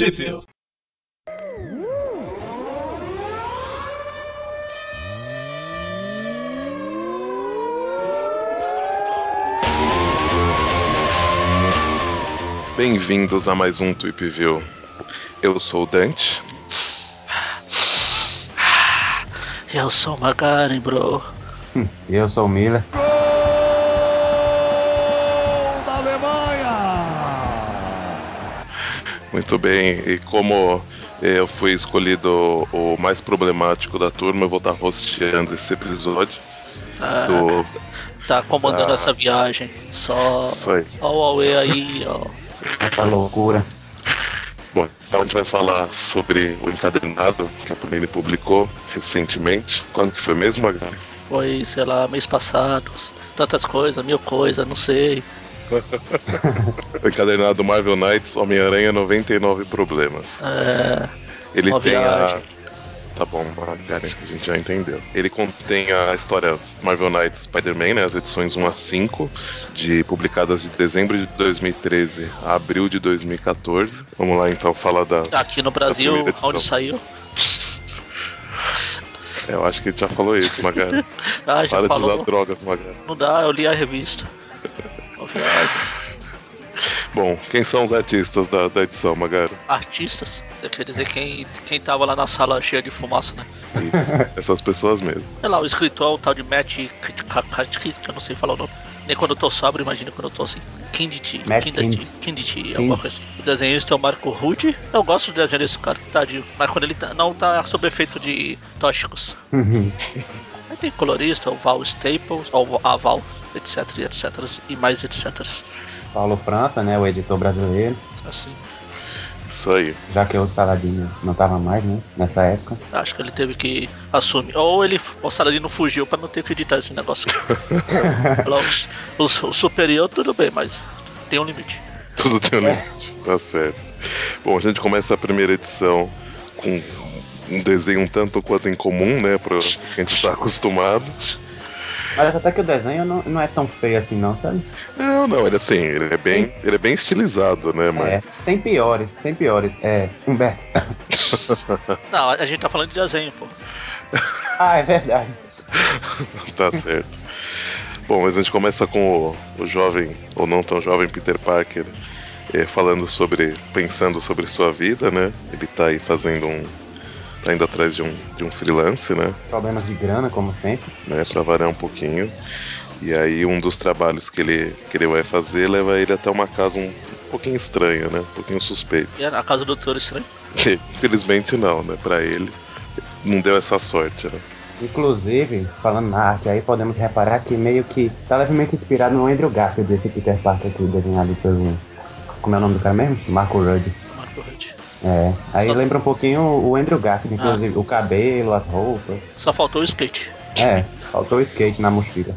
Tweepville. Bem-vindos a mais um Tweepville. Eu sou o Dante. Eu sou o Magaren, bro. Eu sou o Miller. Muito bem, e como eu fui escolhido o mais problemático da turma, eu vou estar hosteando esse episódio. Ah, Do... tá comandando Ah. essa viagem. Só. Isso aí. Ó o Aue aí, ó. Essa loucura. Bom, então a gente vai falar sobre o encadernado que a Panini publicou recentemente. Quando que foi mesmo, Magari? Foi, sei lá, mês passado. Tantas coisas, mil coisas, não sei. O encadernado Marvel Knights Homem-Aranha 99 Problemas. É. Ele Uma tem a. viagem. Tá bom, Magari, a gente já entendeu. Ele contém a história Marvel Knights Spider-Man, né, as edições 1 a 5, de, publicadas de dezembro de 2013 a abril de 2014. Vamos lá então falar da. Aqui no Brasil, onde saiu. É, Eu acho que ele já falou isso, Magari. Ah, já Para de usar falou. drogas, Magari. Não dá, eu li a revista. Bom, quem são os artistas da, da edição, Magari? Artistas, você quer dizer quem, quem tava lá na sala cheia de fumaça, né? Isso, essas pessoas mesmo. Sei lá, o escritor, o tal de Matt Katkowski, que eu não sei falar o nome. Nem quando eu tô sóbrio, imagina quando eu tô assim. Kindit. Matt Kindit. Kindit, alguma coisa assim. O desenhista é o Marco Rude. Eu gosto do desenho desse cara, tadinho. Mas quando ele tá- não tá sob efeito de tóxicos. Colorista, o Val Staples, ou a Val, etc, etc, e mais etc. Paulo França, né? O editor brasileiro. Assim, Isso aí. Já que o Saladino não tava mais, né? Nessa época. acho que ele teve que assumir. Ou ele, o Saladino fugiu pra não ter que editar esse negócio. O, o superior, tudo bem, mas tem um limite. Tudo tem um limite. Tá certo. Bom, a gente começa a primeira edição com um desenho um tanto quanto incomum, né? Pra que a gente tá acostumado. Mas até que o desenho não, não é tão feio assim, não, sabe? Não, não, ele assim, ele é bem, ele é bem estilizado, né? Mas É. Tem piores, tem piores. É. Humberto. Não, a gente tá falando de desenho, pô. ah, é verdade. tá certo. Bom, mas a gente começa com o, o jovem, ou não tão jovem, Peter Parker, eh, falando sobre. pensando sobre sua vida, né? Ele tá aí fazendo um. Tá indo atrás de um, de um freelance, né? Problemas de grana, como sempre. né, pra variar um pouquinho. E aí um dos trabalhos que ele, que ele vai fazer leva ele até uma casa um pouquinho estranha, né? Um pouquinho suspeita. E é na casa do Doutor Estranho. Infelizmente não, né? Pra ele não deu essa sorte, né? Inclusive, falando na arte aí, podemos reparar que meio que tá levemente inspirado no Andrew Garfield, esse Peter Parker aqui, desenhado pelo. Como é o nome do cara mesmo? Marco Rudd. É. Aí Só- lembra um pouquinho o Andrew Garfield, inclusive o cabelo, as roupas. Só faltou o skate. É, faltou o skate na mochila.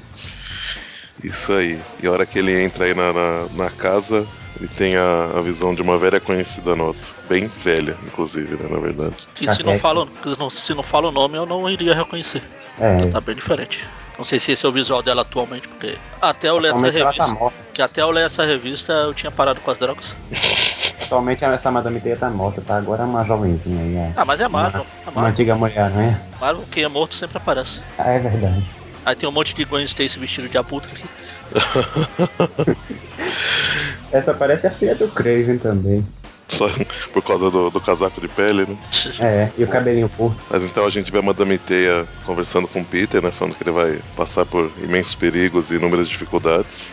Isso aí. E a hora que ele entra aí na, na, na casa, ele tem a, a visão de uma velha conhecida nossa. Bem velha, inclusive, né? Na verdade. Que Tá se não, fala, se não fala o nome, eu não iria reconhecer. É, Tá bem diferente. Não sei se esse é o visual dela atualmente, porque até eu ler essa tá revista. morta. Que até eu ler essa revista eu tinha parado com as drogas. Atualmente essa Madame Teia tá morta, tá? Agora é uma jovenzinha aí, é. Ah, mas é Marvel. É Uma antiga mulher, não é? Marvel, quem é morto sempre aparece. Ah, é verdade. Aí tem um monte de Gwen Stacy vestido de abutre aqui. Essa parece a filha do Craven também. Só por causa do, do casaco de pele, né? É, e o cabelinho curto. Mas então a gente vê a Madame Teia conversando com o Peter, né? Falando que ele vai passar por imensos perigos e inúmeras dificuldades.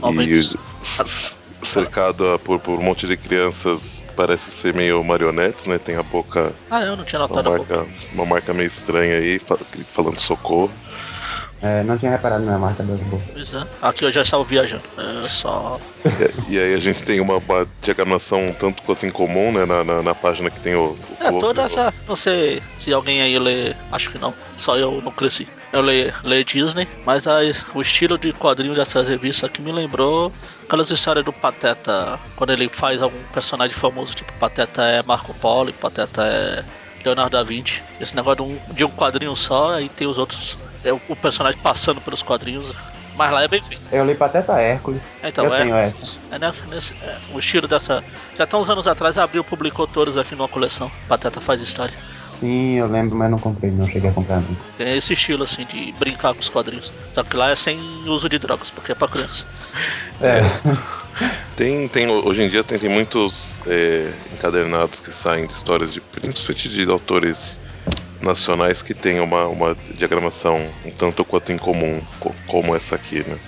Aumentos. E s- cercado por, por um monte de crianças que parece ser meio marionetes, né? Tem a boca, Ah, eu não tinha uma notado a boca. marca, uma marca meio estranha aí, fa- falando socorro. É, não tinha reparado na marca das bocas. Pois é. Aqui eu já estava viajando. É só. E aí a gente tem uma, uma diagramação um tanto quanto incomum, né? Na, na, na página que tem o. o É, toda essa. Não sei se alguém aí lê. Acho que não. Só eu não cresci. Eu leio, leio Disney, mas as- o estilo de quadrinho dessas revistas aqui me lembrou aquelas histórias do Pateta, quando ele faz algum personagem famoso, tipo Pateta é Marco Polo, Pateta é Leonardo da Vinci. Esse negócio de um, de um quadrinho só, aí tem os outros. É o, o personagem passando pelos quadrinhos. Mas lá é bem feito. Eu li Pateta Hércules. Então, eu é, tenho essa. é nessa, nesse, é, o estilo dessa. Já até uns anos atrás abriu, publicou todos aqui numa coleção. Pateta faz história. Sim, eu lembro, mas não comprei, não cheguei a comprar nunca. Tem esse estilo assim de brincar com os quadrinhos. Só que lá é sem uso de drogas, porque é pra criança. É. Tem, tem, hoje em dia tem, tem muitos é, encadernados que saem de histórias de principalmente de autores nacionais que tem uma, uma diagramação um tanto quanto incomum, co- como essa aqui, né?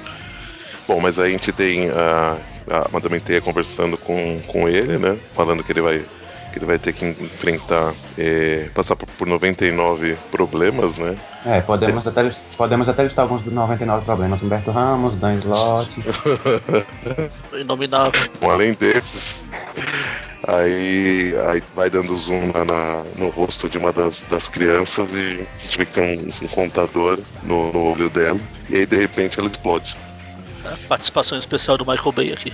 Bom, mas aí a gente tem a, a Madame Teia conversando com, com ele, né? Falando que ele vai que ele vai ter que enfrentar, é, passar por, por 99 problemas, né? É, podemos até, lis- podemos até listar alguns dos 99 problemas. Humberto Ramos, Dan Slott. Inominável. Bom, além desses, aí, aí vai dando zoom na, na- no rosto de uma das, das crianças e a gente vê que tem um, um contador no, no olho dela. E aí de repente ela explode. né? Participação especial do Michael Bay aqui.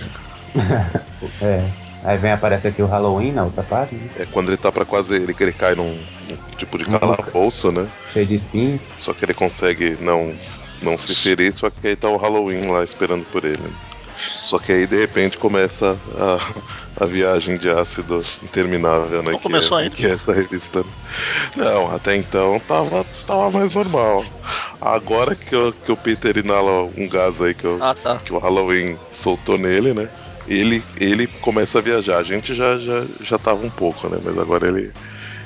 É. Aí vem aparece aqui o Halloween na outra página, né? É quando ele tá pra quase. Ele, ele cai num, num tipo de calabouço, né? cheio de espinhos. Só que ele consegue não, não se ferir, só que aí tá o Halloween lá esperando por ele. né? Só que aí de repente começa a, a viagem de ácido interminável, né? Não que começou é, ainda. Que é essa revista. Não, até então tava, tava mais normal. Agora que, o- que o Peter inala um gás aí que, o Ah, tá. que o Halloween soltou nele, né? Ele, ele começa a viajar. A gente já, já, já tava um pouco, né? Mas agora ele,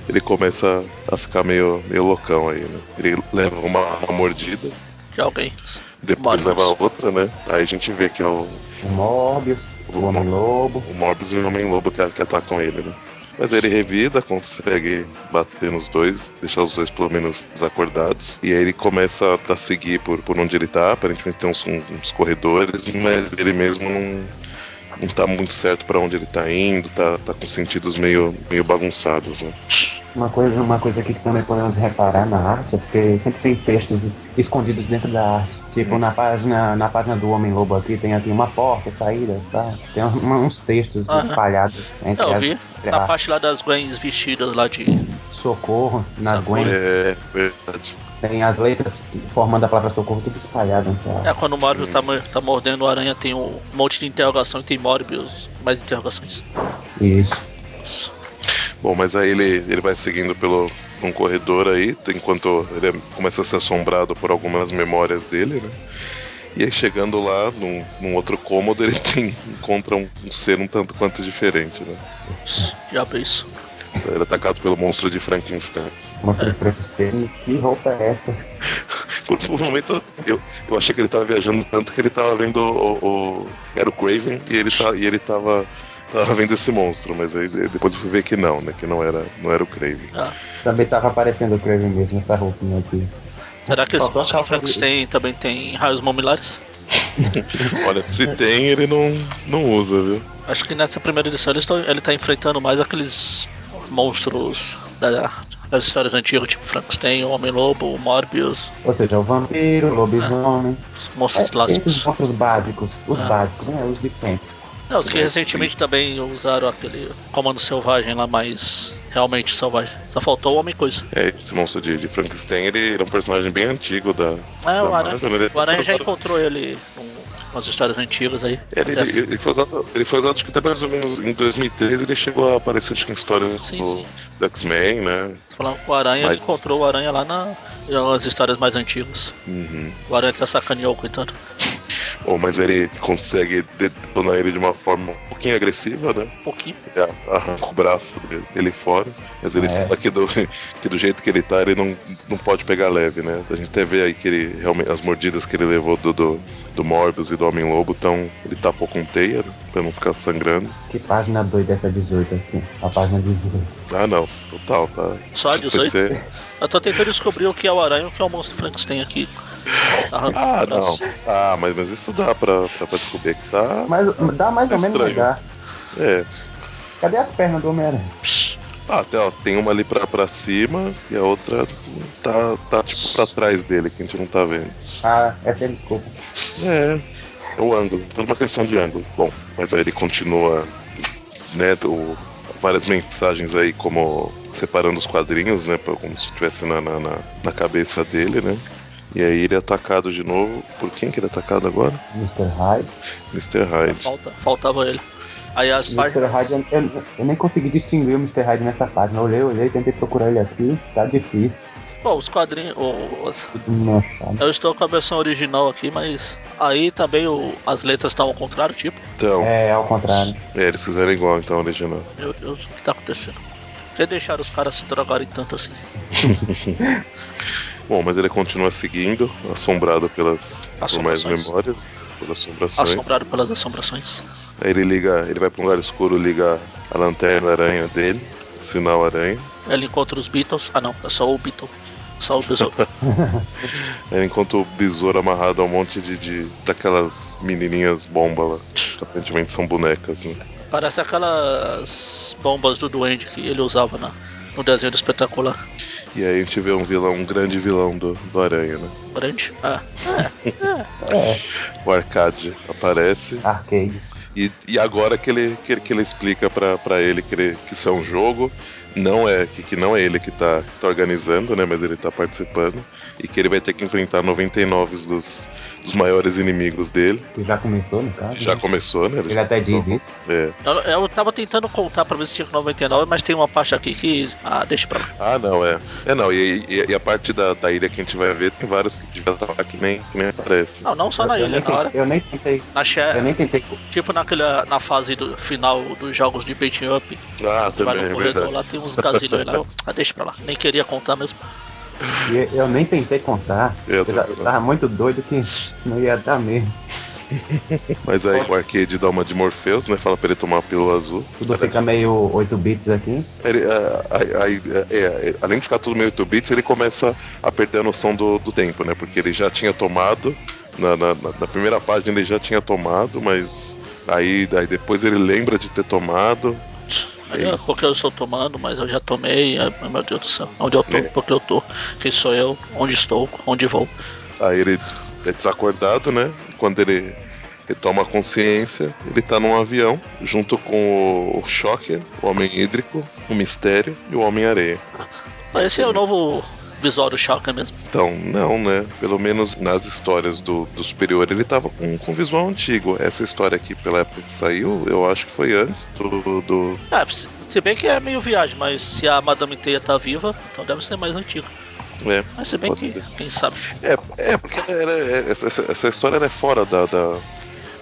ele começa a ficar meio, meio loucão aí, né? Ele leva uma, uma mordida, De alguém. depois Morbius. leva outra, né? Aí a gente vê que é o, O Morbius, o Homem-Lobo. o Morbius e o Homem-Lobo que, que atacam ele, né? Mas ele revida, consegue bater nos dois, deixar os dois pelo menos desacordados. E aí ele começa a seguir por, por onde ele tá. Aparentemente tem uns, uns corredores, mas ele mesmo não, não tá muito certo pra onde ele tá indo, tá, tá com sentidos meio, meio bagunçados, né? Uma coisa, uma coisa que também podemos reparar na arte é porque sempre tem textos escondidos dentro da arte. Tipo, na página, na página do Homem-Lobo aqui tem aqui uma porta, saída, tá? Tem um- uns textos Aham. espalhados entre Eu as, vi. entre Na a parte lá das Gwens vestidas lá de. socorro, nas Socorro. Gwens. É verdade. Tem as letras formando a palavra socorro tudo espalhado entre a... É, quando o Morbius tá, tá mordendo o aranha, tem um monte de interrogação e tem Morbius, mais interrogações. Isso. Bom, mas aí ele, ele vai seguindo pelo um corredor aí, enquanto ele começa a ser assombrado por algumas memórias dele, né? E aí chegando lá, num, num outro cômodo, ele tem, encontra um, um ser um tanto quanto diferente, né? Já vi isso. Ele é atacado pelo monstro de Frankenstein. Mostra o Frankenstein. Que roupa é essa? Por um momento eu, eu achei que ele tava viajando tanto que ele tava vendo o. o- era o Craven e ele, tá, e ele tava, tava vendo esse monstro, mas aí depois eu fui ver que não, né? Que não era, não era o Craven. Ah, Também tava aparecendo o Craven mesmo, essa roupinha aqui. será que esse monstro de Frankenstein também tem raios mamilares? Olha, se tem, ele não, não usa, viu? Acho que nessa primeira edição ele, está, ele tá enfrentando mais aqueles monstros da- das histórias antigas, tipo Frankenstein, o Homem-Lobo, o Morbius, Ou seja, o vampiro, o lobisomem. os monstros É, clássicos. esses monstros básicos, os Ah. básicos, né? Os de sempre. Não, os que Mas, recentemente também usaram aquele comando selvagem lá, mais realmente selvagem. Só faltou o Homem-Coisa. É, esse monstro de, de Frankenstein, ele, é um personagem bem antigo da. É, o da Aranha, Marvel, né? o Aranha já encontrou ele umas histórias antigas aí. Ele, ele, Acontece. ele foi usado, ele foi usado acho que até mais ou menos em 2013 ele chegou a aparecer acho que em histórias Sim, do, sim. do X-Men, né? Falando com o Aranha, Mas- ele encontrou o Aranha lá na, umas histórias mais antigas. Uhum. O Aranha até sacaneou, coitado. Oh, mas ele consegue detonar ele de uma forma um pouquinho agressiva, né? Um pouquinho. Ele arranca o braço dele, fora, mas ele É. fala que do, que do jeito que ele tá, ele não, não pode pegar leve, né? A gente até vê aí que ele realmente as mordidas que ele levou do, do, do Morbius e do Homem-Lobo, então ele tapou com teia, né? Pra não ficar sangrando. Que página doida essa 18 aqui. A página 18. Ah, não, total, tá. Só a Vai 18? ser- Eu tô tentando descobrir o que é o Aranha e o que é o monstro Frankenstein aqui. Ah, braço. não. Ah, mas, mas isso dá pra, pra, pra descobrir que tá. Mas dá mais ou menos lugar. É. Cadê as pernas do Homem-Aranha? Ah, até, ó, tem uma ali pra, pra cima e a outra tá, tá tipo pra trás dele, que a gente não tá vendo. Ah, essa é a desculpa. É, é o ângulo, tudo uma questão de ângulo. Bom, mas aí ele continua, né, do, várias mensagens aí como separando os quadrinhos, né, como se estivesse na, na, na cabeça dele, né. E aí ele é atacado de novo. Por quem que ele é atacado agora? Mr. Hyde. Mr. Hyde. Falta, faltava ele. Aí as Mr. páginas. Hyde, eu, eu- eu nem consegui distinguir o Mr. Hyde nessa página. Eu olhei, olhei, tentei procurar ele aqui. Tá difícil. Bom, os quadrinhos. os-. Eu estou com a versão original aqui, mas aí também o- as letras estão ao contrário, tipo. Então, É, ao contrário. é, eles fizeram igual então original. Meu Deus, o que tá acontecendo? Por que deixaram os caras se drogarem tanto assim? Bom, mas ele continua seguindo, assombrado pelas por mais memórias, por assombrações. Assombrado pelas assombrações. Aí ele liga, ele vai pra um lugar escuro, liga a lanterna aranha dele, sinal aranha. Ele encontra os Beatles. Ah não, é só o Beatle. Só o Besouro. Ele encontra o besouro amarrado a um monte de, de daquelas menininhas bomba lá, que aparentemente são bonecas, né? Parece aquelas bombas do duende que ele usava na, no desenho do espetacular. E aí a gente vê um vilão, um grande vilão do, do aranha, né? Grande. Ah, É, O Arcade aparece arcade. e, e agora que ele, que que ele explica pra, pra ele que, ele que isso é um jogo, não é que, que não é ele que tá, que tá organizando, né? Mas ele tá participando. E que ele vai ter que enfrentar 99 dos, dos maiores inimigos dele. Que já começou, no caso. Já né? começou, né? Ele até diz isso. É. eu, eu tava tentando contar pra ver se tinha 99, mas tem uma parte aqui que. Ah, deixa pra lá. Ah, não, é. É, não, e, e- e a parte da, da ilha que a gente vai ver, tem vários que devia estar que nem, que nem aparece. Não, não só na eu, ilha, nem na hora. eu nem tentei. Na Share, Eu nem tentei. tipo naquele, na fase do final dos jogos de beating up, Ah, que vai também, no é corredor lá, tem uns gazilhões lá. Ah, deixa pra lá. Nem queria contar mesmo. Eu, eu nem tentei contar. Eu Eu já tava muito doido que não ia dar mesmo. Mas aí o arcade dá uma de Morpheus, né? Fala pra ele tomar a pílula azul. Tudo fica meio 8 bits aqui. Ele, é, é, é, além de ficar tudo meio 8 bits, ele começa a perder a noção do, do tempo, né? Porque ele já tinha tomado, na, na, na- na primeira página ele já tinha tomado, mas aí, aí depois ele lembra de ter tomado. É porque eu estou tomando, mas eu já tomei. ai, meu Deus do céu. Onde eu tô? É. Porque eu tô. Quem sou eu? Onde estou? Onde vou? Aí ele é desacordado, né? Quando ele retoma a consciência, ele tá num avião junto com o Shocker, o Homem Hídrico, o Mistério e o Homem-Areia. Esse é o novo visual do Shocker mesmo. Então, não, né? Pelo menos nas histórias do, do Superior ele tava com, com visual antigo. Essa história aqui, pela época que saiu, eu acho que foi antes do. do... É, se bem que é meio viagem, mas se a Madame Teia tá viva, então deve ser mais antigo. É, Mas se bem que, ser. quem sabe. é, é porque ela é- essa, essa- história é fora da. da-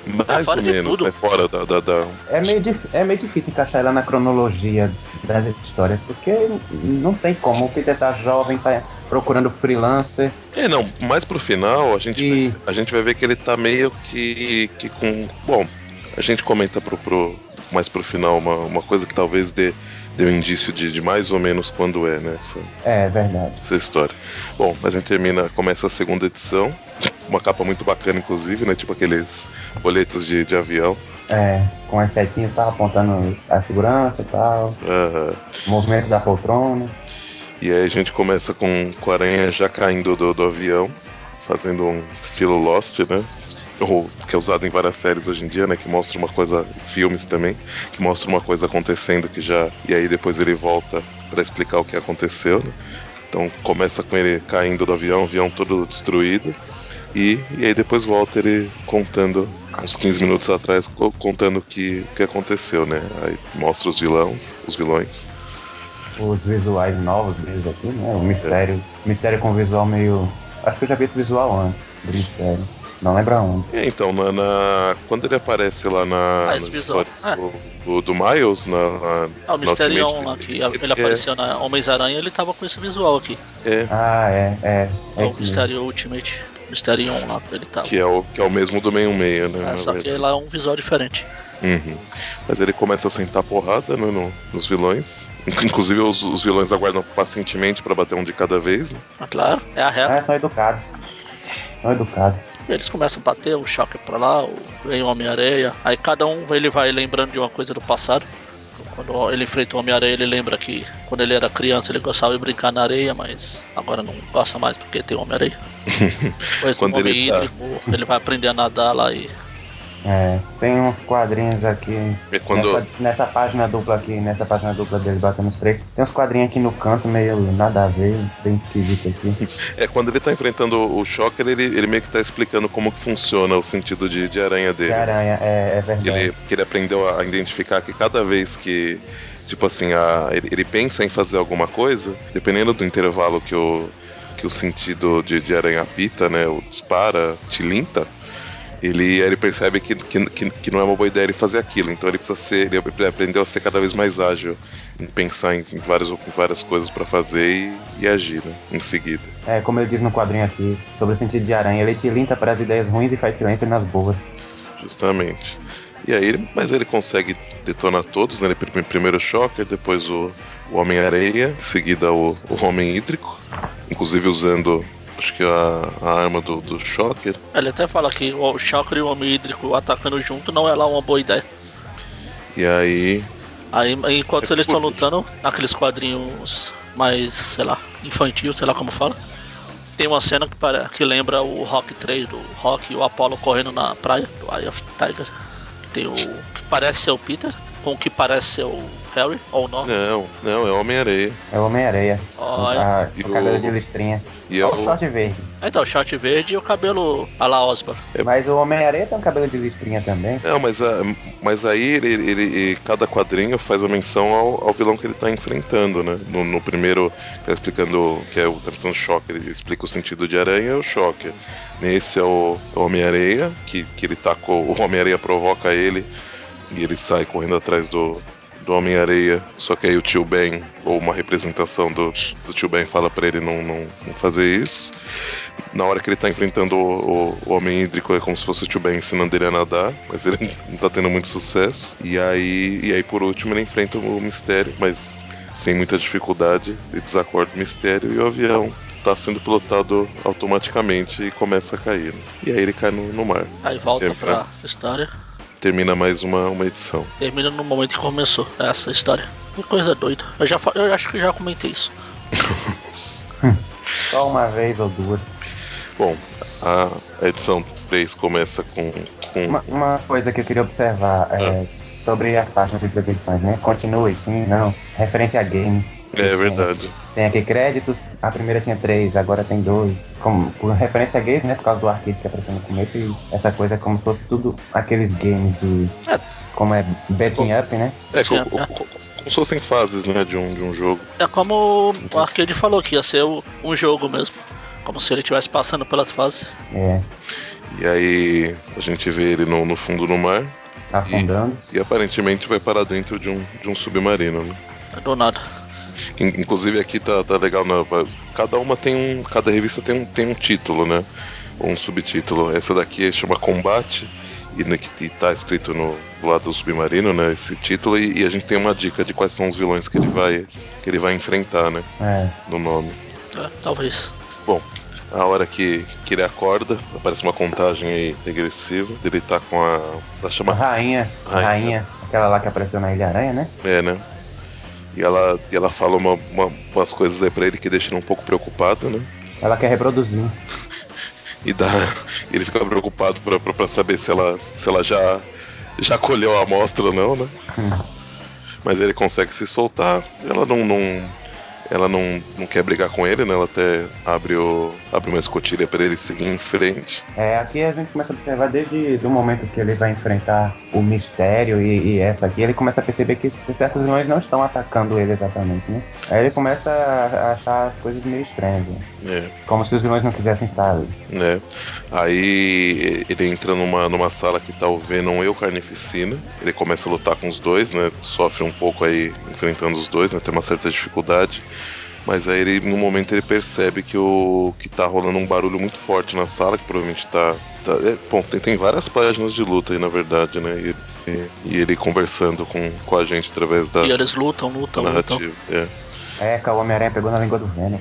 mais fora ou menos, tudo. né? Fora da. da, da- É meio, dif- é meio difícil encaixar ela na cronologia das histórias, porque não tem como. O Peter tá jovem, tá procurando freelancer É, não, mais pro final a gente, e. a gente vai ver que ele tá meio que, que com. Bom, a gente comenta pro, pro, mais pro final uma, uma coisa que talvez dê, dê um indício de, de mais ou menos quando é, né? Essa, É verdade. essa história. Bom, mas a gente termina, começa a segunda edição. Uma capa muito bacana, inclusive, né? Tipo aqueles boletos de, de avião. É, com as setinhas tá apontando a segurança e tal, Aham. movimento da poltrona. E aí a gente começa com, com a aranha já caindo do, do avião, fazendo um estilo Lost, né? Ou, que é usado em várias séries hoje em dia, né? Que mostra uma coisa, filmes também, que mostra uma coisa acontecendo que já. E aí depois ele volta pra explicar o que aconteceu, né? Então começa com ele caindo do avião, o avião todo destruído. E, e aí depois volta ele contando, uns 15 minutos atrás, co- contando o que, que aconteceu, né? Aí mostra os vilões, os vilões. Os visuais novos deles aqui, né? O mistério. Mistério com visual meio. Acho que eu já vi esse visual antes do mistério. Não lembro aonde. É, então, na, na- quando ele aparece lá na, Ah, esse nas visual. histórias do, do, do Miles, na, na, Ah, o Ultimate, lá, que ele- ele apareceu na Homens-Aranha, ele tava com esse visual aqui. É, Ah, é, é. É É o. Mistério Ultimate. Mysterion lá, ele tava. que, é o, que é o mesmo do 66, né? É, só que verdade. lá é um visual diferente. Uhum. Mas ele começa a sentar porrada né, no- nos vilões. Inclusive, os, os vilões aguardam pacientemente pra bater um de cada vez. Né? Ah, claro, é a regra. É, são educados. São educados. Eles começam a bater, o choque pra lá, o- vem o Homem-Areia. Aí cada um ele vai lembrando de uma coisa do passado. Quando ele enfrenta o Homem-Areia, ele lembra que quando ele era criança ele gostava de brincar na areia, mas agora não gosta mais porque tem o Homem-Areia. Depois o Quando Homem ele tá- Hídrico, ele vai aprender a nadar lá e É, tem uns quadrinhos aqui. Quando. Nessa, nessa página dupla aqui, nessa página dupla dele batendo os três, tem uns quadrinhos aqui no canto, meio nada a ver, bem esquisito aqui. É quando ele tá enfrentando o Shocker, ele, ele meio que tá explicando como que funciona o sentido de, de aranha dele. Que aranha, é, é verdade. Ele, que ele aprendeu a identificar que cada vez que. Tipo assim, a, ele, ele pensa em fazer alguma coisa, dependendo do intervalo que o, que o sentido de, de aranha apita, né? O dispara, tilinta, ele, ele percebe que, que, que, não é uma boa ideia ele fazer aquilo. Então ele precisa ser. Ele aprendeu a ser cada vez mais ágil em pensar em, várias, em várias coisas para fazer e, e, agir né, em seguida. É, como ele diz no quadrinho aqui, sobre o sentido de aranha, ele tilinta para as ideias ruins e faz silêncio nas boas. Justamente. E aí, mas ele consegue detonar todos, né? Ele primeiro o Shocker, depois o, o Homem-Areia, em seguida o, o Homem Hídrico, inclusive usando acho que a, a arma do, do Shocker. Ele até fala que o Shocker e o Homem Hídrico atacando junto não é lá uma boa ideia. E aí. Aí enquanto é eles estão lutando, naqueles quadrinhos mais, sei lá, infantil, sei lá como fala. Tem uma cena que, para, que lembra o Rock 3 do Rock e o Apollo correndo na praia do Eye of Tiger. Tem o que parece ser o Peter, com o que parece ser o Harry, ou não? Não, não, é Homem-Areia. É Homem-Areia. Olha. o cabelo de listrinha. E é o short verde. Então, short verde e o cabelo a la Osborn. É. Mas o Homem-Areia tem um cabelo de listrinha também. Não, mas, a, mas aí ele, ele, ele, cada quadrinho faz a menção ao, ao vilão que ele tá enfrentando, né? No, no primeiro, tá explicando que é o tá o choque, ele explica o sentido de aranha, é o choque. Nesse é o, o Homem-Areia, que, que ele tá com. O Homem-Areia provoca ele e ele sai correndo atrás do, do Homem-Areia, só que aí o tio Ben, ou uma representação do, do tio Ben, fala para ele não, não, não, fazer isso. Na hora que ele tá enfrentando o, o, o, Homem Hídrico, é como se fosse o tio Ben ensinando ele a nadar, mas ele não tá tendo muito sucesso. E aí, e aí por último, ele enfrenta o Mistério, mas sem muita dificuldade, ele desacorda o Mistério e o avião tá sendo pilotado automaticamente e começa a cair. Né? E aí ele cai no, no mar. Aí volta é, pra história termina mais uma, uma edição. Termina no momento que começou essa história. Que coisa doida. Eu, já, eu acho que já comentei isso. Só uma vez ou duas. Bom, a edição 3 começa com. com... Uma, uma, coisa que eu queria observar é, ah. sobre as páginas das edições, né? Continue, sim, não. Referente a games. É verdade. Tem aqui créditos, a primeira tinha três, agora tem dois. Como, por referência a games, né? Por causa do arcade que apareceu no começo e essa coisa é como se fosse tudo aqueles games de. É. Como é betting up, né? É, como, como, como se fossem fases, né? De um, de um jogo. É como o arcade falou que ia ser um jogo mesmo. Como se ele estivesse passando pelas fases. É. E aí a gente vê ele no, no fundo do mar. Afundando. E, e, aparentemente vai parar dentro de um, de um submarino, né? Do nada. Inclusive aqui tá, tá legal, né? Cada uma tem um. Cada revista tem um, tem um título, né? Ou um subtítulo. Essa daqui chama Combate. E, e tá escrito no, do lado do submarino, né? Esse título, e, e, a gente tem uma dica de quais são os vilões que ele vai, que ele vai enfrentar, né? É. No nome. É, talvez. Bom, a hora que, que ele acorda, aparece uma contagem aí regressiva. Ele tá com a. Tá chamada. Rainha, rainha. Rainha. Aquela lá que apareceu na Ilha Aranha, né? É, né? E ela, e ela fala uma, uma, umas coisas aí pra ele que deixam ele um pouco preocupado, né? Ela quer reproduzir. e dá, ele fica preocupado pra, pra, pra, saber se ela, se ela já, já colheu a amostra ou não, né? Hum. Mas ele consegue se soltar. Ela não, não, ela não, não quer brigar com ele, né? Ela até abre, o, abre uma escotilha para ele seguir em frente. É, aqui a gente começa a observar desde o momento que ele vai enfrentar o mistério e, e essa aqui, ele começa a perceber que certos vilões não estão atacando ele exatamente, né? Aí ele começa a achar as coisas meio estranhas. Né? É. Como se os vilões não quisessem estar ali. É. Aí ele entra numa, numa sala que tá o Venom e o Carnificina. Ele começa a lutar com os dois, né? Sofre um pouco aí enfrentando os dois, né? Tem uma certa dificuldade. Mas aí ele, no momento ele percebe que o que tá rolando um barulho muito forte na sala, que provavelmente tá. tá é, bom, tem, tem várias páginas de luta aí, na verdade, né? E, e, e, ele conversando com, com a gente através da. E eles lutam, lutam, narrativa. lutam. É. É, que o Homem-Aranha pegou na língua do Venom.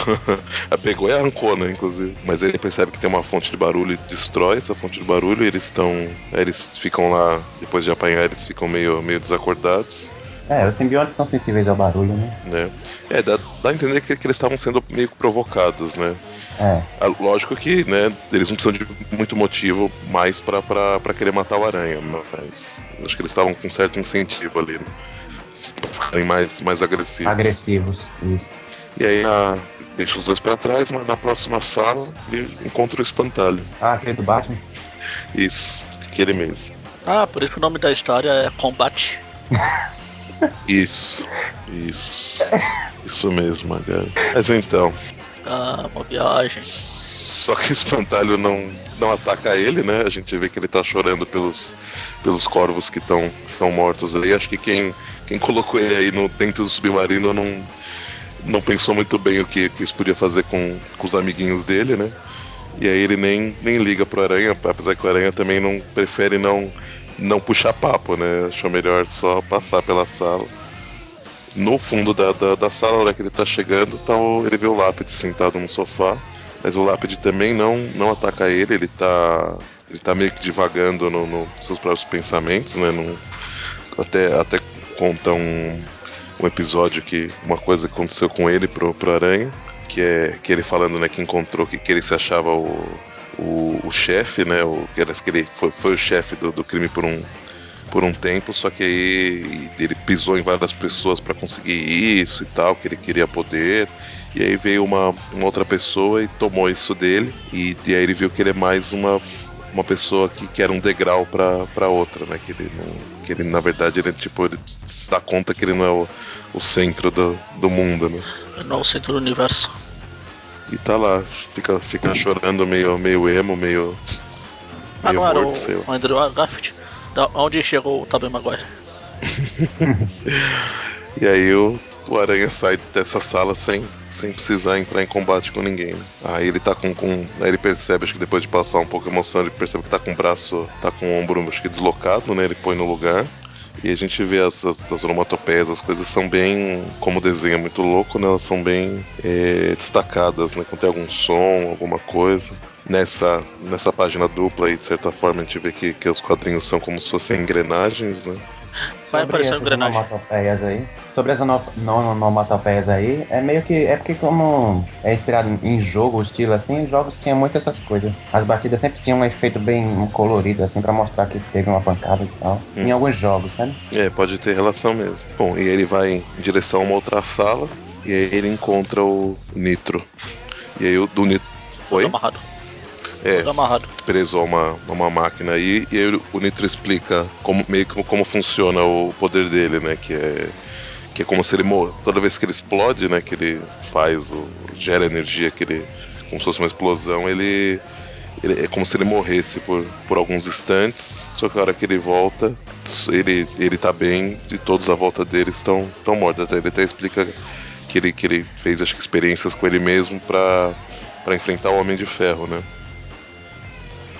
pegou e arrancou, né? Inclusive. Mas ele percebe que tem uma fonte de barulho e destrói essa fonte de barulho. E eles estão. Eles ficam lá, depois de apanhar, eles ficam meio, meio desacordados. É, os simbiontes são sensíveis ao barulho, né? É, é dá, dá a entender que, que eles estavam sendo meio provocados, né? É. Ah, Lógico que, né, eles não precisam de muito motivo mais pra, pra, pra querer matar o Aranha, mas acho que eles estavam com certo incentivo ali, né? Pra ficarem mais, mais agressivos. Agressivos. Isso. E aí na, deixa os dois pra trás, mas na próxima sala ele encontra o espantalho. Ah, aquele do Batman? Isso, aquele mesmo. Ah, por isso que o nome da história é Combate. Isso, isso. Isso mesmo, Magali. Mas então, Ah, uma viagem. Só que o espantalho não, não ataca ele, né? A gente vê que ele tá chorando pelos, pelos corvos que estão estão mortos aí. Acho que quem, quem colocou ele aí no, dentro do submarino não, não pensou muito bem o que, que isso podia fazer com, com os amiguinhos dele, né? E aí ele nem, nem liga pro Aranha, apesar que o Aranha também não prefere não, não puxar papo, né? Achou melhor só passar pela sala. No fundo da, da, da sala, na hora que ele tá chegando, tá o- ele vê o Lápide sentado no sofá. Mas o Lápide também não, não ataca ele, ele tá. Ele tá meio que divagando nos no seus próprios pensamentos, né? Não- até, até conta um, um episódio que. Uma coisa que aconteceu com ele pro, pro Aranha. Que é que ele falando, né, que encontrou que, que ele se achava o, o, o chefe, né? O, que era- que ele foi, foi o chefe do, do crime por um, por um tempo, só que aí ele pisou em várias pessoas para conseguir isso e tal, que ele queria poder. E aí veio uma, uma outra pessoa e tomou isso dele. E, e aí ele viu que ele é mais uma, uma pessoa que, que era um degrau pra outra, né? Que ele não. Que ele, na verdade, ele tipo, ele se dá conta que ele não é o, o centro do, do mundo, né? No centro do universo. E tá lá, fica, fica chorando meio, meio emo, meio. Meio não era morto, sei lá. o Andrew Garfield? Da onde chegou o Tobey Maguire? E aí o, o Aranha sai dessa sala sem, sem precisar entrar em combate com ninguém. né? Aí ele tá com, com. Aí ele percebe, acho que depois de passar um pouco a emoção, ele percebe que tá com o braço. tá com o ombro acho que deslocado, né? Ele põe no lugar. E a gente vê as, as, as onomatopeias, as coisas são bem. Como o desenho é muito louco, né? Elas são bem é, destacadas, né? Quando tem algum som, alguma coisa. Nessa, nessa página dupla aí, de certa forma, a gente vê que, que os quadrinhos são como se fossem engrenagens, né? Vai Sobre aparecer um engrenagem. onomatopeias aí. Sobre as onomatopeias aí, é meio que. É porque, como é inspirado em jogo, o estilo assim, os jogos tinham muito essas coisas. As batidas sempre tinham um efeito bem colorido, assim, pra mostrar que teve uma pancada e tal. Hum. Em alguns jogos, sabe? É, pode ter relação mesmo. Bom, e ele vai em direção a uma outra sala e aí ele encontra o Nitro. E aí o do Nitro. Todo Oi? amarrado. É, amarrado. preso a uma, uma máquina aí, e aí o Nitro explica como, meio que como funciona o poder dele, né? Que é. Que é como se ele morre. Toda vez que ele explode, né? Que ele faz o. gera energia, que ele. como se fosse uma explosão, ele. ele- é como se ele morresse por, por alguns instantes, só que a hora que ele volta, ele, ele tá bem e todos à volta dele estão, estão mortos. Até, ele até explica que ele, que ele fez, acho que, experiências com ele mesmo pra, pra enfrentar o Homem de Ferro, né?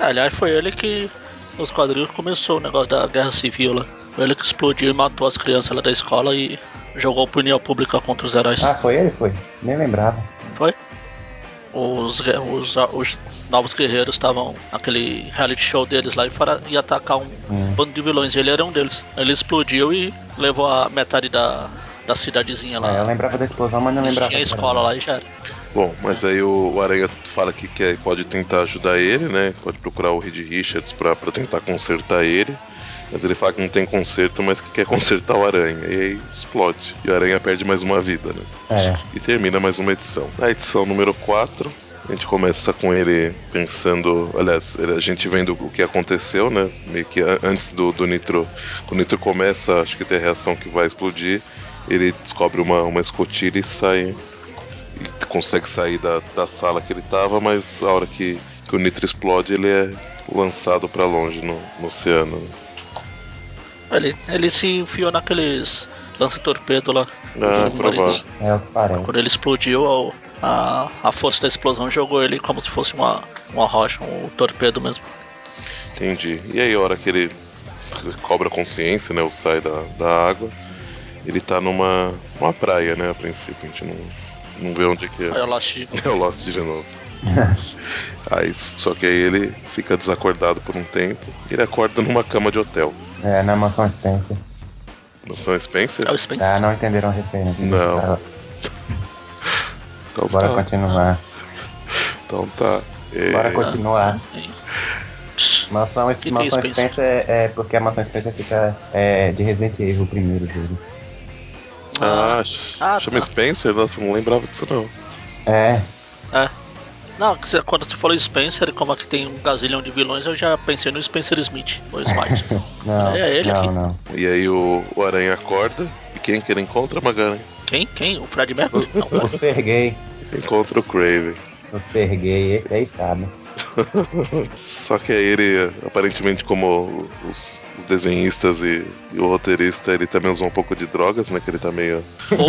É, aliás, foi ele que nos quadrinhos começou o negócio da guerra civil lá. Foi ele que explodiu e matou as crianças lá da escola e jogou opinião pública contra os heróis. Ah, foi ele? Foi. Nem lembrava. Foi? Os, os, os novos guerreiros estavam naquele reality show deles lá e foram ia atacar um Hum. bando de vilões. Ele era um deles. Ele explodiu e levou a metade da, da cidadezinha É, eu lá. lembrava da explosão, mas não lembrava. a era escola lá e já era. Bom, mas aí o, o Aranha fala que quer, pode tentar ajudar ele, né? Pode procurar o Reed Richards pra, pra tentar consertar ele. Mas ele fala que não tem conserto, mas que quer consertar o Aranha. E aí explode. E o Aranha perde mais uma vida, né? É. E termina mais uma edição. Na edição número 4, a gente começa com ele pensando. Aliás, a gente vendo o que aconteceu, né? Meio que antes do, do Nitro. Quando o Nitro começa, acho que tem a reação que vai explodir. Ele descobre uma, uma escotilha e sai. E consegue sair da, da sala que ele tava, mas a hora que, que o Nitro explode, ele é lançado pra longe no, no oceano. né? Ele, ele se enfiou naqueles lança-torpedo lá. Ah, provável. É parece. Quando ele explodiu, a, a força da explosão jogou ele como se fosse uma, uma rocha, um torpedo mesmo. Entendi. E aí, a hora que ele cobra consciência, né? Ou sai da, da água, ele tá numa, numa praia, né? A princípio, a gente não, não vê onde que Aí é. eu lá assisti. É o Lost de novo. Aí, só que aí ele fica desacordado por um tempo e ele acorda numa cama de hotel. É, na mansão Spencer. Mansão Spencer? É o Spencer. Ah, não entenderam a referência. Não. Tá, Então Bora tá, continuar. Então tá. É, Bora continuar. Aí. Mansão, que Mansão é Spencer? Spencer é, é porque a Mansão Spencer fica é, de Resident Evil, o primeiro jogo. Ah, Ah, chama tá. Spencer? Nossa, não lembrava disso não. É, É. Não, quando você falou Spencer, como aqui tem um gazilhão de vilões, eu já pensei no Spencer Smith, o Smite. não, É ele não, aqui. não. E aí o, o Aranha acorda. E quem que ele encontra, Magaren? Quem? Quem? O Fred Mercury? Não, O Sergei, Encontra o Craven. o Sergei, esse aí sabe. Só que aí ele, aparentemente, como os, os desenhistas e, e o roteirista, ele também usou um pouco de drogas, né? Que ele tá meio.